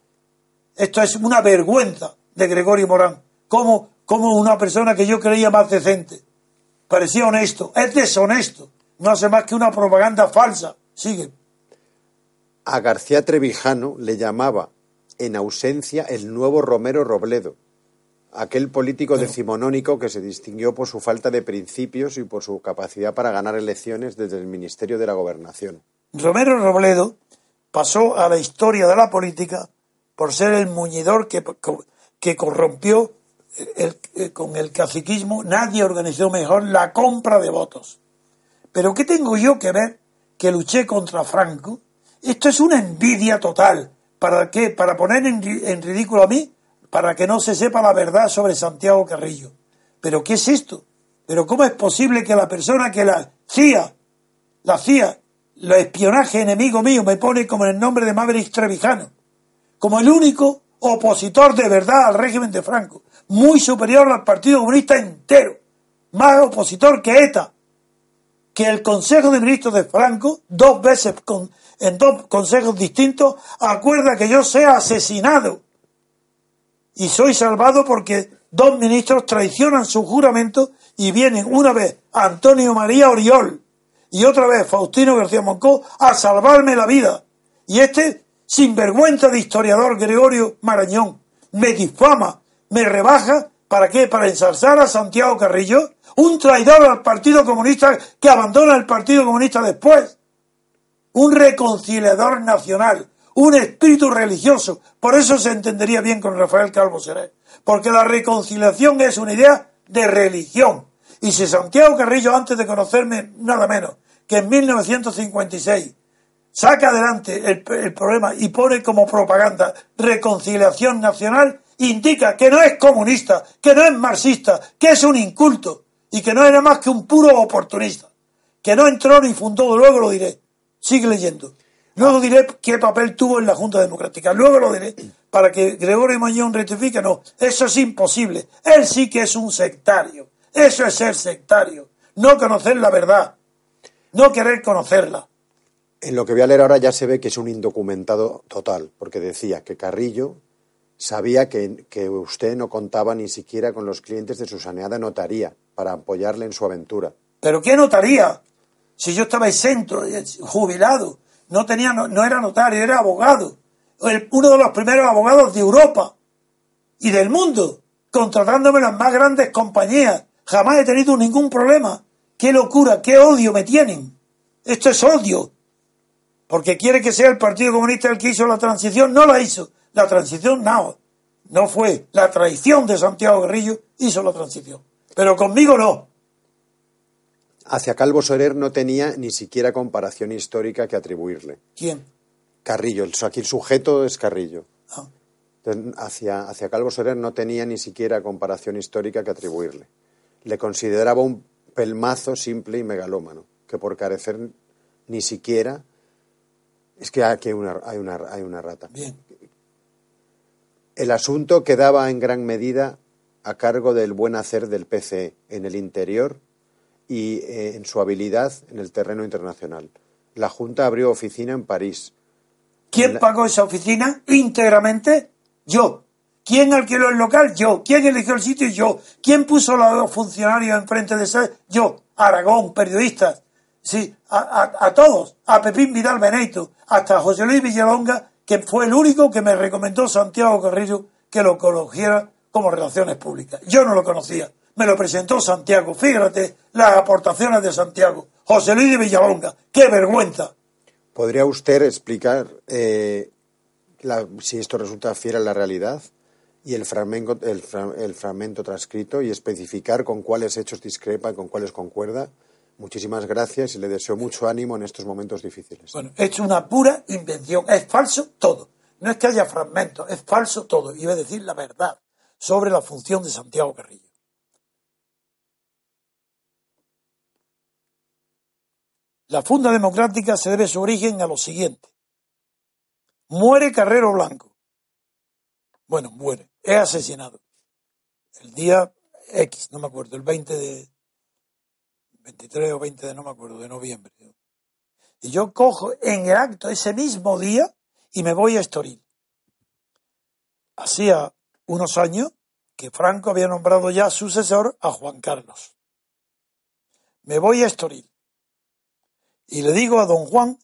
Esto es una vergüenza de Gregorio Morán. Como, como una persona que yo creía más decente. Parecía honesto. Es deshonesto. No hace más que una propaganda falsa. Sigue. A García Trevijano le llamaba en ausencia el nuevo Romero Robledo aquel político decimonónico que se distinguió por su falta de principios y por su capacidad para ganar elecciones desde el Ministerio de la Gobernación. Romero Robledo pasó a la historia de la política por ser el muñidor que, que corrompió el, el, con el caciquismo. Nadie organizó mejor la compra de votos. Pero ¿qué tengo yo que ver que luché contra Franco? Esto es una envidia total. ¿Para qué? ¿Para poner en, en ridículo a mí? Para que no se sepa la verdad sobre Santiago Carrillo. ¿Pero qué es esto? ¿Pero cómo es posible que la persona que la CIA, la CIA, el espionaje enemigo mío, me pone como el nombre de Maverick Trevijano, como el único opositor de verdad al régimen de Franco, muy superior al Partido Comunista entero, más opositor que ETA, que el Consejo de Ministros de Franco, dos veces con, en dos consejos distintos, acuerda que yo sea asesinado y soy salvado porque dos ministros traicionan su juramento y vienen una vez Antonio María Oriol y otra vez Faustino García Moncó a salvarme la vida. Y este sinvergüenza de historiador Gregorio Marañón me difama, me rebaja, ¿para qué? Para ensalzar a Santiago Carrillo, un traidor al Partido Comunista que abandona el Partido Comunista después, un reconciliador nacional, un espíritu religioso. Por eso se entendería bien con Rafael Calvo Seré. Porque la reconciliación es una idea de religión. Y si Santiago Carrillo, antes de conocerme nada menos que en 1956, saca adelante el, el problema y pone como propaganda reconciliación nacional, indica que no es comunista, que no es marxista, que es un inculto y que no era más que un puro oportunista. Que no entró ni fundó, luego lo diré. Sigue leyendo. Luego diré qué papel tuvo en la Junta Democrática. Luego lo diré para que Gregorio Mañón rectifique. No, eso es imposible. Él sí que es un sectario. Eso es ser sectario. No conocer la verdad. No querer conocerla. En lo que voy a leer ahora ya se ve que es un indocumentado total, porque decía que Carrillo sabía que, que usted no contaba ni siquiera con los clientes de su saneada notaría para apoyarle en su aventura. ¿Pero qué notaría? Si yo estaba exento, eh, jubilado, no tenía, no, era notario, era abogado. Uno de los primeros abogados de Europa y del mundo, contratándome las más grandes compañías. Jamás he tenido ningún problema. Qué locura, qué odio me tienen. Esto es odio. Porque quiere que sea el Partido Comunista el que hizo la transición. No la hizo. La transición no. No fue. La traición de Santiago Guerrillo hizo la transición. Pero conmigo no. Hacia Calvo Soler no tenía ni siquiera comparación histórica que atribuirle. ¿Quién? Carrillo, el, aquí el sujeto es Carrillo. Ah. Entonces, Hacia, hacia Calvo Soler no tenía ni siquiera comparación histórica que atribuirle. Le consideraba un pelmazo simple y megalómano, que por carecer ni siquiera... Es que aquí hay una, hay una, hay una rata. Bien. El asunto quedaba en gran medida a cargo del buen hacer del PCE en el interior y eh, en su habilidad en el terreno internacional. La Junta abrió oficina en París. ¿Quién La- pagó esa oficina íntegramente? Yo. ¿Quién alquiló el local? Yo. ¿Quién eligió el sitio? Yo. ¿Quién puso a los funcionarios enfrente de ese? Yo. Aragón, periodistas. Sí, a, a- a todos. A Pepín Vidal Benito. Hasta José Luis Villalonga, que fue el único que me recomendó Santiago Carrillo que lo conociera como relaciones públicas. Yo no lo conocía. Me lo presentó Santiago. Fíjate las aportaciones de Santiago. José Luis de Villalonga. ¡Qué vergüenza! ¿Podría usted explicar eh, la- si esto resulta fiel a la realidad y el fragmento, el, fra- el fragmento transcrito y especificar con cuáles hechos discrepa y con cuáles concuerda? Muchísimas gracias y le deseo mucho ánimo en estos momentos difíciles. Bueno, es una pura invención, es falso todo. No es que haya fragmentos, es falso todo. Iba a decir la verdad sobre la función de Santiago Carrillo. La funda democrática se debe su origen a lo siguiente. Muere Carrero Blanco. Bueno, muere, es asesinado. El día X, no me acuerdo, el 20 de... 23 o 20 de no me acuerdo, de noviembre. Y yo cojo en el acto ese mismo día y me voy a Estoril. Hacía unos años que Franco había nombrado ya sucesor a Juan Carlos. Me voy a Estoril y le digo a don Juan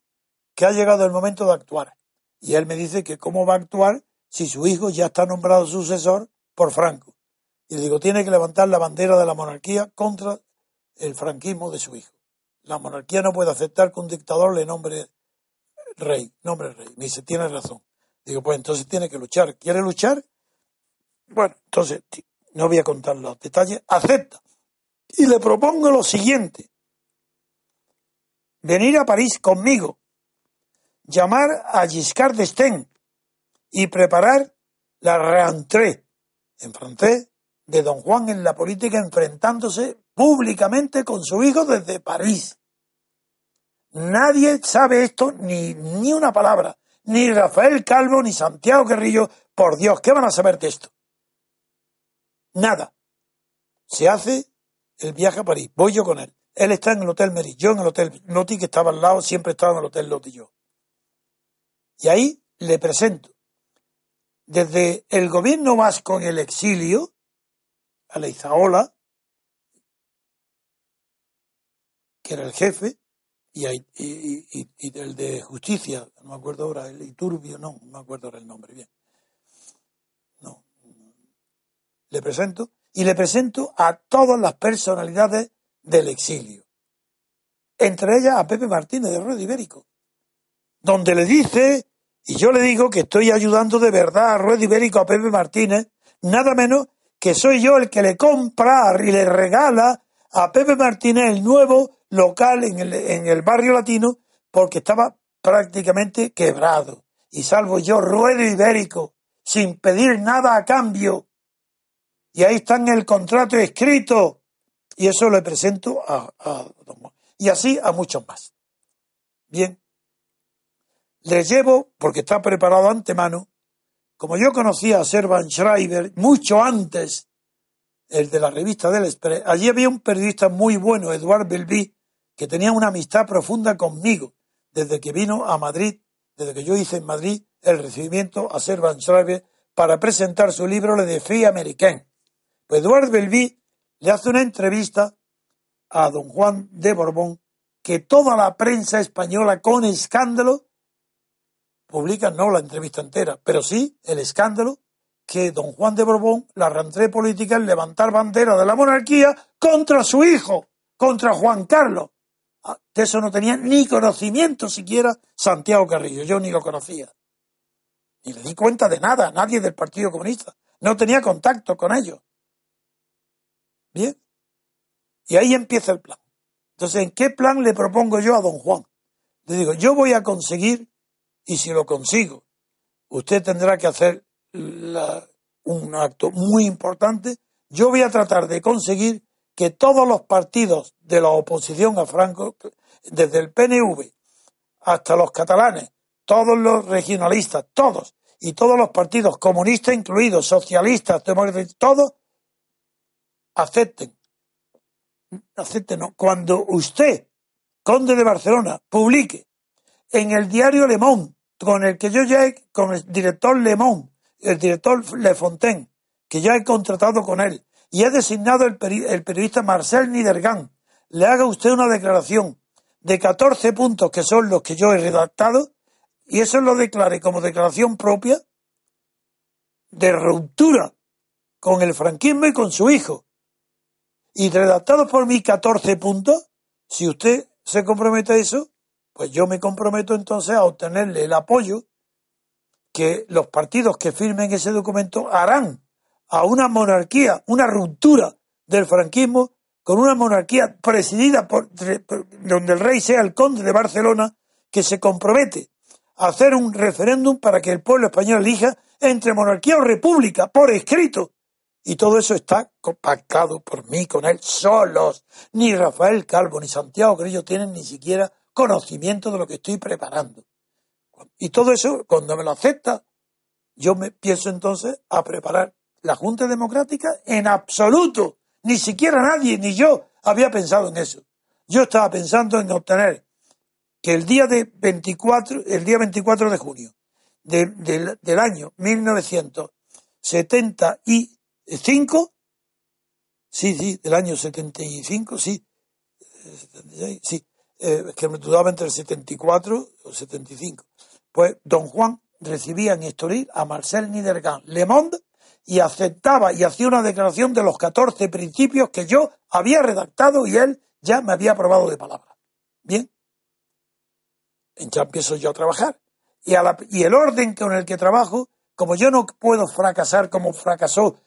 que ha llegado el momento de actuar. Y él me dice que cómo va a actuar si su hijo ya está nombrado sucesor por Franco. Y le digo, tiene que levantar la bandera de la monarquía contra el franquismo de su hijo. La monarquía no puede aceptar que un dictador le nombre rey, nombre rey. Me dice, tiene razón. Digo, pues entonces tiene que luchar. ¿Quiere luchar? Bueno, entonces, no voy a contar los detalles. Acepta. Y le propongo lo siguiente. Venir a París conmigo. Llamar a Giscard d'Estaing y preparar la rentrée, en francés, de don Juan en la política enfrentándose públicamente con su hijo desde París. Nadie sabe esto, ni, ni una palabra. Ni Rafael Calvo, ni Santiago Guerrillo. Por Dios, ¿qué van a saber de esto? Nada. Se hace el viaje a París. Voy yo con él. Él está en el Hotel Meris, yo en el Hotel Loti, que estaba al lado, siempre estaba en el Hotel Loti yo. Y ahí le presento. Desde el gobierno vasco en el exilio, a la Izaola, que era el jefe, y, y, y- y el de justicia, no me acuerdo ahora, el Iturbio, no, no me acuerdo ahora el nombre, bien. No. Le presento, y le presento a todas las personalidades del exilio. Entre ellas a Pepe Martínez de Ruedo Ibérico, donde le dice, y yo le digo que estoy ayudando de verdad a Ruedo Ibérico, a Pepe Martínez, nada menos que soy yo el que le compra y le regala a Pepe Martínez el nuevo local en el, en el barrio latino porque estaba prácticamente quebrado. Y salvo yo, Ruedo Ibérico, sin pedir nada a cambio. Y ahí está en el contrato escrito. Y eso le presento a, don. Y así a muchos más. Bien. Le llevo, porque está preparado antemano, como yo conocía a Servan Schreiber mucho antes, el de la revista del Express, allí había un periodista muy bueno, Eduard Belví, que tenía una amistad profunda conmigo, desde que vino a Madrid, desde que yo hice en Madrid el recibimiento a Servan Schreiber para presentar su libro Le Défi Américain. Pues Eduard Belví le hace una entrevista a don Juan de Borbón, que toda la prensa española con escándalo publica no la entrevista entera, pero sí el escándalo que don Juan de Borbón, la rentrée política, es levantar bandera de la monarquía contra su hijo, contra Juan Carlos. Ah, de eso no tenía ni conocimiento siquiera Santiago Carrillo, yo ni lo conocía. Ni le di cuenta de nada, nadie del Partido Comunista. No tenía contacto con ellos. Bien. Y ahí empieza el plan. Entonces, ¿en qué plan le propongo yo a don Juan? Le digo, yo voy a conseguir, y si lo consigo, usted tendrá que hacer un acto muy importante, yo voy a tratar de conseguir que todos los partidos de la oposición a Franco, desde el PNV hasta los catalanes, todos los regionalistas, todos, y todos los partidos comunistas incluidos, socialistas, todos, acepten. Cuando usted, conde de Barcelona, publique en el diario Le Monde, con el que yo ya he, con el director Le Monde, el director Le Fontaine, que ya he contratado con él, y he designado el, el periodista Marcel Nidergan, le haga usted una declaración de 14 puntos que son los que yo he redactado, y eso lo declare como declaración propia de ruptura con el franquismo y con su hijo, y redactados por mí 14 puntos, si usted se compromete a eso, pues yo me comprometo entonces a obtenerle el apoyo que los partidos que firmen ese documento harán a una monarquía, una ruptura del franquismo con una monarquía presidida por, donde el rey sea el conde de Barcelona, que se compromete a hacer un referéndum para que el pueblo español elija entre monarquía o república, por escrito, y todo eso está pactado por mí, con él, solos. Ni Rafael Calvo ni Santiago Grillo tienen ni siquiera conocimiento de lo que estoy preparando. Y todo eso, cuando me lo acepta, yo me pienso entonces a preparar la Junta Democrática en absoluto. Ni siquiera nadie, ni yo, había pensado en eso. Yo estaba pensando en obtener que el día de 24, el día 24 de junio del año 1970 y ¿Cinco? Sí, sí, del año 75, sí. sí. Eh, que me dudaba entre el 74 o 75. Pues don Juan recibía en Estoril a Marcel Niedergan Le Monde y aceptaba y hacía una declaración de los 14 principios que yo había redactado y él ya me había aprobado de palabra. Bien. Ya empiezo yo a trabajar. Y el orden con el que trabajo, como yo no puedo fracasar como fracasó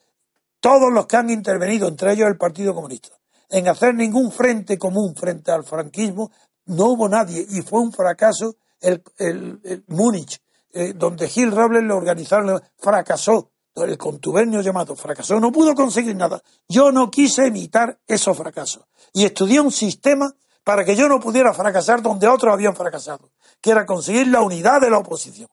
todos los que han intervenido, entre ellos el Partido Comunista, en hacer ningún frente común frente al franquismo, no hubo nadie y fue un fracaso el, Múnich, eh, donde Gil Robles lo organizaron, fracasó, el contubernio llamado fracasó, no pudo conseguir nada. Yo no quise imitar esos fracasos y estudié un sistema para que yo no pudiera fracasar donde otros habían fracasado, que era conseguir la unidad de la oposición.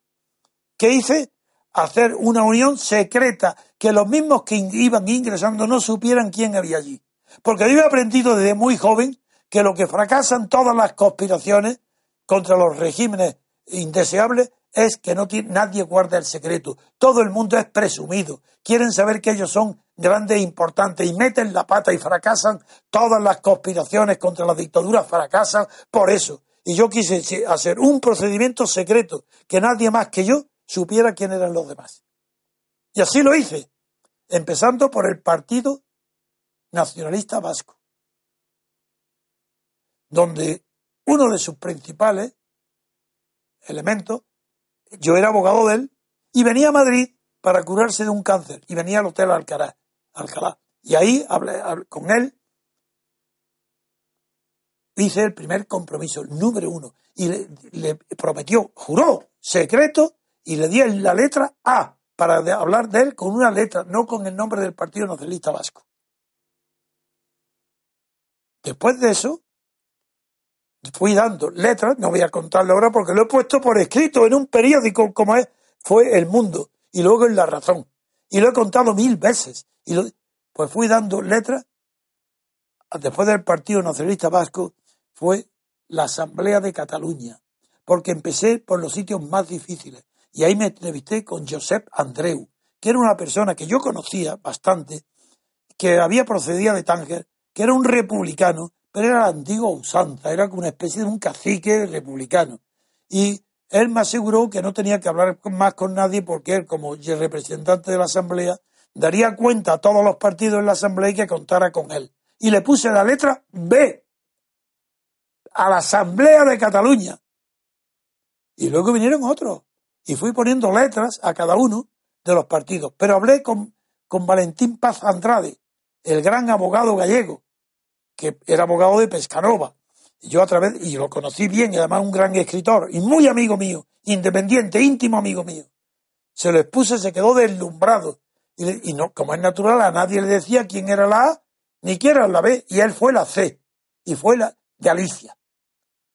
¿Qué hice? Hacer una unión secreta, que los mismos que iban ingresando no supieran quién había allí. Porque yo he aprendido desde muy joven que lo que fracasan todas las conspiraciones contra los regímenes indeseables es que no tiene, nadie guarda el secreto. Todo el mundo es presumido. Quieren saber que ellos son grandes e importantes y meten la pata y fracasan. Todas las conspiraciones contra la dictadura fracasan por eso. Y yo quise hacer un procedimiento secreto que nadie más que yo supiera quién eran los demás. Y así lo hice, empezando por el Partido Nacionalista Vasco, donde uno de sus principales elementos, yo era abogado de él, y venía a Madrid para curarse de un cáncer, y venía al Hotel Alcalá, Alcalá. Y ahí hablé, con él, hice el primer compromiso, el número uno, y le prometió, juró, secreto, y le di la letra A para hablar de él con una letra, no con el nombre del Partido Nacionalista Vasco. Después de eso, fui dando letras, no voy a contarlo ahora porque lo he puesto por escrito en un periódico como es, fue El Mundo, y luego en La Razón. Y lo he contado mil veces. Y pues fui dando letras. Después del Partido Nacionalista Vasco fue la Asamblea de Cataluña, porque empecé por los sitios más difíciles. Y ahí me entrevisté con Josep Andreu, que era una persona que yo conocía bastante, que había procedido de Tánger, que era un republicano, pero era la antigua usanza, era como una especie de un cacique republicano. Y él me aseguró que no tenía que hablar más con nadie porque él, como representante de la Asamblea, daría cuenta a todos los partidos en la Asamblea y que contara con él. Y le puse la letra B a la Asamblea de Cataluña. Y luego vinieron otros. Y fui poniendo letras a cada uno de los partidos. Pero hablé con, con Valentín Paz Andrade, el gran abogado gallego, que era abogado de Pescanova. Y yo a través, y lo conocí bien, y además un gran escritor, y muy amigo mío, independiente, íntimo amigo mío. Se lo expuse, se quedó deslumbrado. Y, no, como es natural, a nadie le decía quién era la A, ni quién era la B, y él fue la C, y fue la Galicia.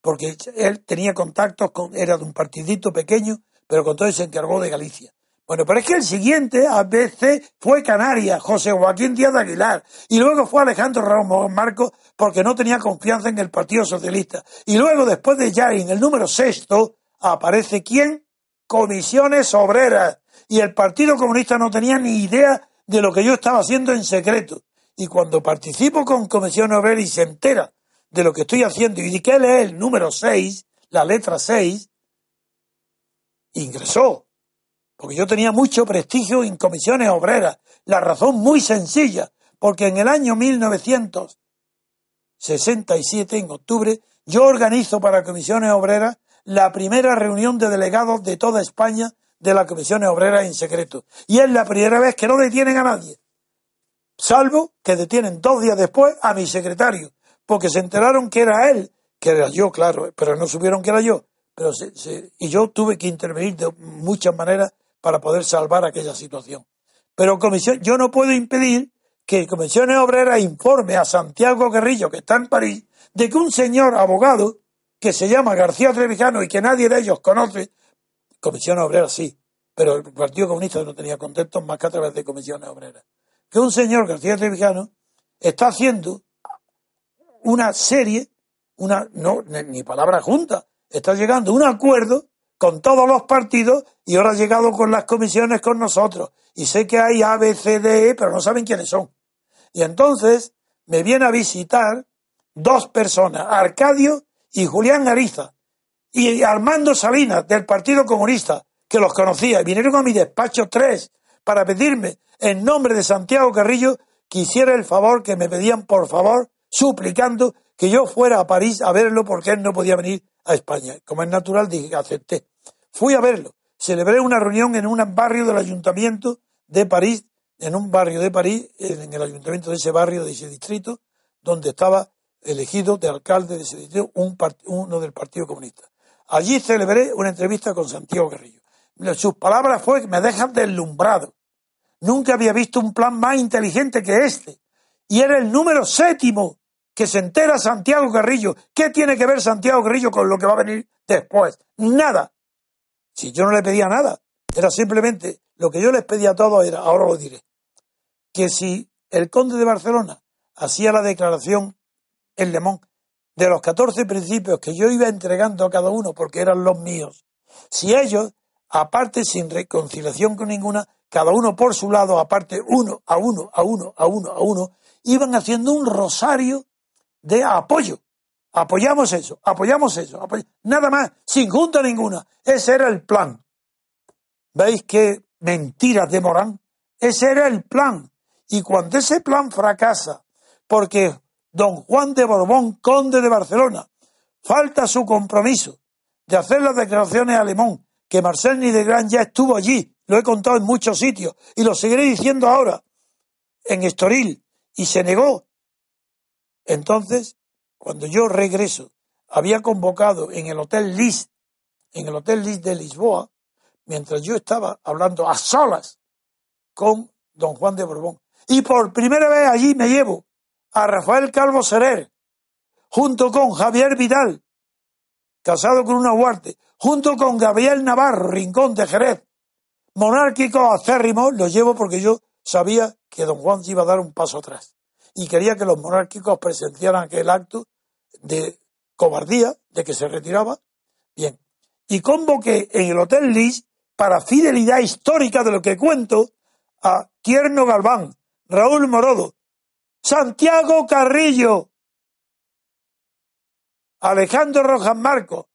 Porque él tenía contactos con, era de un partidito pequeño, pero con todo se encargó de Galicia. Bueno, pero es que el siguiente ABC fue Canarias, José Joaquín Díaz de Aguilar, y luego fue Alejandro Ramos Marcos porque no tenía confianza en el Partido Socialista. Y luego, después de ya en el número sexto, aparece quién? Comisiones Obreras. Y el Partido Comunista no tenía ni idea de lo que yo estaba haciendo en secreto. Y cuando participo con Comisiones Obreras y se entera de lo que estoy haciendo y de que él es el número seis, la letra seis, ingresó porque yo tenía mucho prestigio en comisiones obreras. La razón muy sencilla, porque en el año 1967, en octubre, yo organizo para comisiones obreras la primera reunión de delegados de toda España de las comisiones obreras en secreto. Y es la primera vez que no detienen a nadie, salvo que detienen dos días después a mi secretario, porque se enteraron que era él, que era yo, claro, pero no supieron que era yo. Pero y yo tuve que intervenir de muchas maneras para poder salvar aquella situación. Pero comisión, yo no puedo impedir que Comisiones Obreras informe a Santiago Guerrillo, que está en París, de que un señor abogado que se llama García Trevijano y que nadie de ellos conoce, Comisiones Obreras sí, pero el Partido Comunista no tenía contactos más que a través de Comisiones Obreras, que un señor García Trevijano está haciendo una serie, una, no, ni palabra junta, está llegando un acuerdo con todos los partidos y ahora ha llegado con las comisiones con nosotros. Y sé que hay A, B, C, D, E, pero no saben quiénes son. Y entonces me viene a visitar dos personas, Arcadio y Julián Ariza, y Armando Salinas del Partido Comunista, que los conocía, y vinieron a mi despacho tres para pedirme, en nombre de Santiago Carrillo, que hiciera el favor que me pedían, por favor, suplicando que yo fuera a París a verlo porque él no podía venir a España. Como es natural, dije, acepté. Fui a verlo. Celebré una reunión en un barrio del ayuntamiento de París, en un barrio de París, en el ayuntamiento de ese barrio, de ese distrito, donde estaba elegido de alcalde de ese distrito un uno del Partido Comunista. Allí celebré una entrevista con Santiago Guerrillo. Sus palabras fue que me dejan deslumbrado. Nunca había visto un plan más inteligente que este. Y era el número séptimo que se entera Santiago Guerrillo. ¿Qué tiene que ver Santiago Guerrillo con lo que va a venir después? Nada. Si yo no le pedía nada, era simplemente lo que yo les pedía a todos era, ahora lo diré, que si el conde de Barcelona hacía la declaración en Lemón de los 14 principios que yo iba entregando a cada uno porque eran los míos, si ellos, aparte sin reconciliación con ninguna, cada uno por su lado, aparte uno a uno, a uno, a uno, a uno, iban haciendo un rosario de apoyo Apoyamos eso, apoyamos eso, nada más, sin junta ninguna. Ese era el plan. ¿Veis qué mentiras de Morán? Ese era el plan. Y cuando ese plan fracasa, porque don Juan de Borbón, conde de Barcelona, falta su compromiso de hacer las declaraciones a Lemón, que Marcel Nidegran ya estuvo allí, lo he contado en muchos sitios, y lo seguiré diciendo ahora, en Estoril, y se negó. Entonces, cuando yo regreso, había convocado en el Hotel Lis, en el Hotel Lis de Lisboa, mientras yo estaba hablando a solas con don Juan de Borbón. Y por primera vez allí me llevo a Rafael Calvo Serer, junto con Javier Vidal, casado con una Huarte, junto con Gabriel Navarro, Rincón de Jerez, monárquico acérrimo, lo llevo porque yo sabía que don Juan iba a dar un paso atrás y quería que los monárquicos presenciaran aquel acto de cobardía, de que se retiraba. Bien. Y convoqué en el Hotel Lis, para fidelidad histórica de lo que cuento, a Tierno Galván, Raúl Morodo, Santiago Carrillo, Alejandro Rojas Marcos,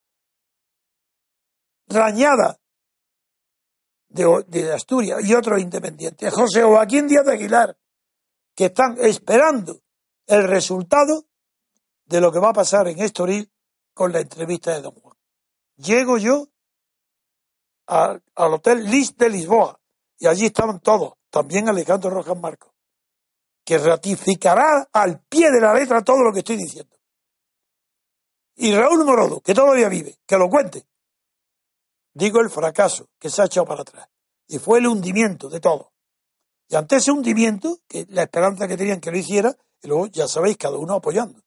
Rañada de, de Asturias y otros independientes, José Joaquín Díaz de Aguilar, que están esperando el resultado de lo que va a pasar en Estoril con la entrevista de Don Juan. Llego yo al Hotel Lis de Lisboa y allí estaban todos, también Alejandro Rojas Marcos, que ratificará al pie de la letra todo lo que estoy diciendo. Y Raúl Morodo, que todavía vive, que lo cuente. Digo el fracaso que se ha echado para atrás. Y fue el hundimiento de todo. Y ante ese hundimiento, que la esperanza que tenían que lo hiciera, y luego ya sabéis, cada uno apoyando.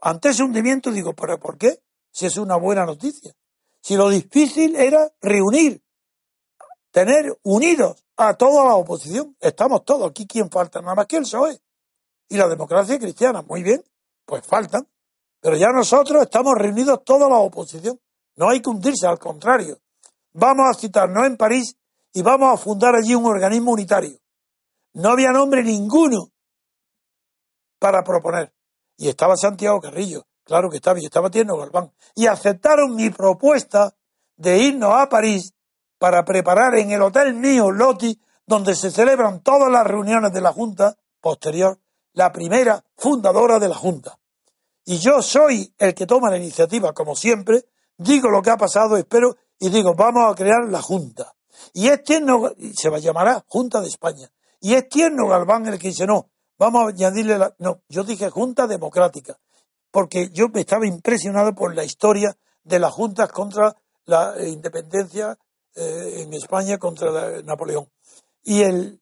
Ante ese hundimiento digo, ¿pero por qué? Si es una buena noticia. Si lo difícil era reunir, tener unidos a toda la oposición. Estamos todos. Aquí, ¿quién falta? Nada más que el PSOE. Y la democracia cristiana. Muy bien, pues faltan. Pero ya nosotros estamos reunidos toda la oposición. No hay que hundirse, al contrario. Vamos a citarnos en París y vamos a fundar allí un organismo unitario. No había nombre ninguno para proponer. Y estaba Santiago Carrillo, claro que estaba, y estaba Tierno Galván. Y aceptaron mi propuesta de irnos a París para preparar en el Hotel Mío Loti, donde se celebran todas las reuniones de la Junta posterior, la primera fundadora de la Junta. Y yo soy el que toma la iniciativa, como siempre, digo lo que ha pasado, espero, y digo, vamos a crear la Junta. Y es tierno, se llamará Junta de España. Y es tierno Galván el que dice, no, vamos a añadirle la... No, yo dije Junta Democrática, porque yo me estaba impresionado por la historia de las juntas contra la independencia eh, en España contra Napoleón. Y el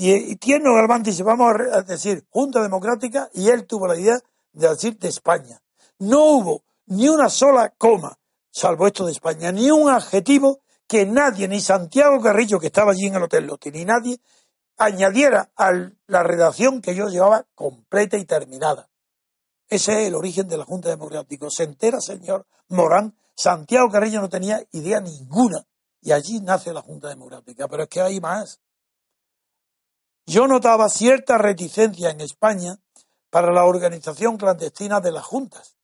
y, Tierno Galván dice, vamos a decir Junta Democrática, y él tuvo la idea de decir de España. No hubo ni una sola coma, salvo esto de España, ni un adjetivo que nadie, ni Santiago Carrillo, que estaba allí en el Hotel Lotti, ni nadie añadiera a la redacción que yo llevaba completa y terminada. Ese es el origen de la Junta Democrática. Se entera, señor Morán, Santiago Carrillo no tenía idea ninguna. Y allí nace la Junta Democrática. Pero es que hay más. Yo notaba cierta reticencia en España para la organización clandestina de las juntas.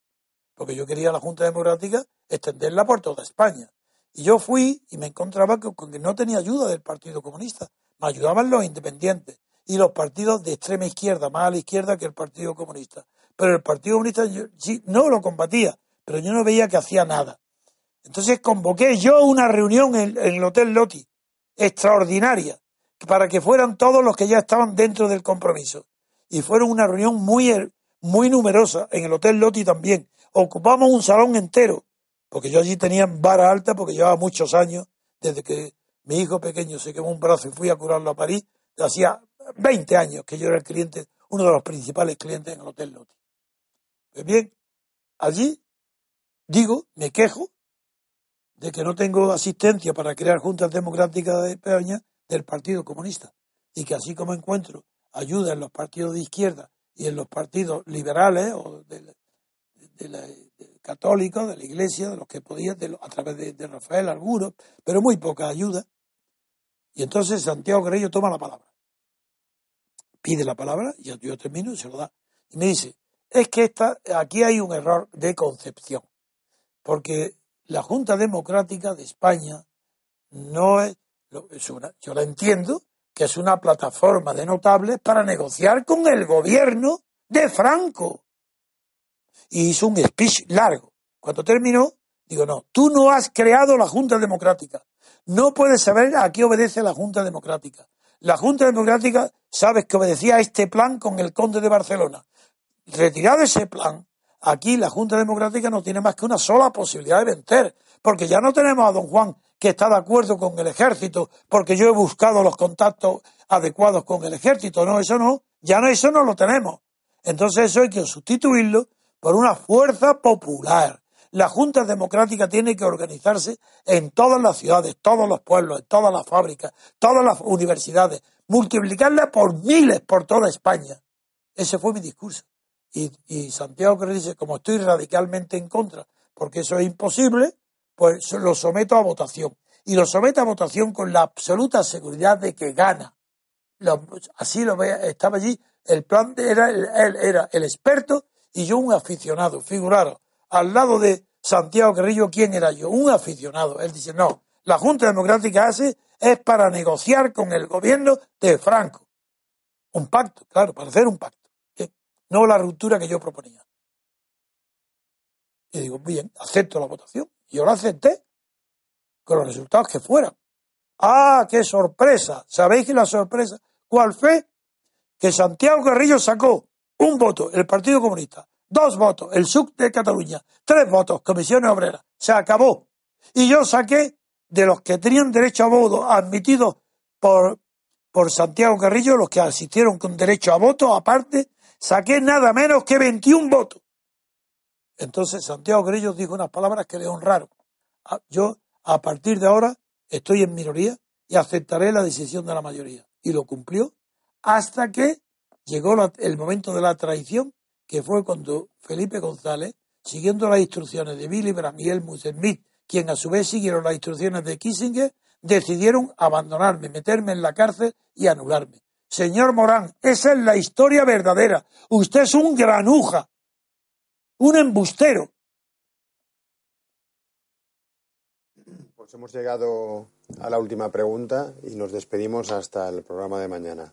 Porque yo quería la Junta Democrática extenderla por toda España. Y yo fui y me encontraba con que no tenía ayuda del Partido Comunista. Me ayudaban los independientes y los partidos de extrema izquierda, más a la izquierda que el Partido Comunista. Pero el Partido Comunista sí, no lo combatía, pero yo no veía que hacía nada. Entonces convoqué yo una reunión en, el Hotel Loti, extraordinaria, para que fueran todos los que ya estaban dentro del compromiso. Y fueron una reunión muy, muy numerosa, en el Hotel Loti también. Ocupamos un salón entero, porque yo allí tenía vara alta, porque llevaba muchos años, desde que mi hijo pequeño se quemó un brazo y fui a curarlo a París, hacía 20 años que yo era el cliente, uno de los principales clientes en el Hotel Loti. Pues bien, allí digo, me quejo de que no tengo asistencia para crear juntas democráticas de España del Partido Comunista y que así como encuentro ayuda en los partidos de izquierda y en los partidos liberales o de, la, católicos, de la Iglesia, de los que podía, a través de, Rafael algunos, pero muy poca ayuda. Y entonces Santiago Guerrero toma la palabra. Pide la palabra, y yo termino y se lo da. Y me dice, es que esta, aquí hay un error de concepción, porque la Junta Democrática de España no es, una, yo la entiendo, que es una plataforma de notables para negociar con el gobierno de Franco. Y hizo un speech largo. Cuando terminó, digo, no, tú no has creado la Junta Democrática. No puedes saber a qué obedece la Junta Democrática. La Junta Democrática sabes que obedecía a este plan con el conde de Barcelona retirado ese plan, aquí la Junta Democrática no tiene más que una sola posibilidad de vencer, porque ya no tenemos a don Juan que está de acuerdo con el ejército, porque yo he buscado los contactos adecuados con el ejército, no, eso no, ya no, eso no lo tenemos. Entonces eso hay que sustituirlo por una fuerza popular. La Junta Democrática tiene que organizarse en todas las ciudades, todos los pueblos, en todas las fábricas, todas las universidades, multiplicarla por miles por toda España. Ese fue mi discurso. Y, Santiago que dice, como estoy radicalmente en contra, porque eso es imposible, pues lo someto a votación. Y lo someto a votación con la absoluta seguridad de que gana. así lo ve, estaba allí, el plan era, él era el experto y yo un aficionado, figuraros. Al lado de Santiago Carrillo, ¿quién era yo? Un aficionado. Él dice, no, la Junta Democrática hace es para negociar con el gobierno de Franco. Un pacto, claro, para hacer un pacto. No la ruptura que yo proponía. Y digo, bien, acepto la votación. Yo la acepté con los resultados que fueran. ¡Ah, qué sorpresa! ¿Sabéis que la sorpresa cuál fue? Que Santiago Carrillo sacó un voto, el Partido Comunista, dos votos, el SUC de Cataluña, tres votos, Comisiones Obreras. Se acabó. Y yo saqué de los que tenían derecho a voto admitidos por, por Santiago Carrillo, los que asistieron con derecho a voto, aparte, saqué nada menos que 21 votos. Entonces Santiago Carrillo dijo unas palabras que le honraron. Yo, a partir de ahora, estoy en minoría y aceptaré la decisión de la mayoría. Y lo cumplió hasta que llegó el momento de la traición, que fue cuando Felipe González, siguiendo las instrucciones de Billy Brandt y quien a su vez siguieron las instrucciones de Kissinger, decidieron abandonarme, meterme en la cárcel y anularme. Señor Morán, esa es la historia verdadera. Usted es un granuja, un embustero. Pues hemos llegado a la última pregunta y nos despedimos hasta el programa de mañana.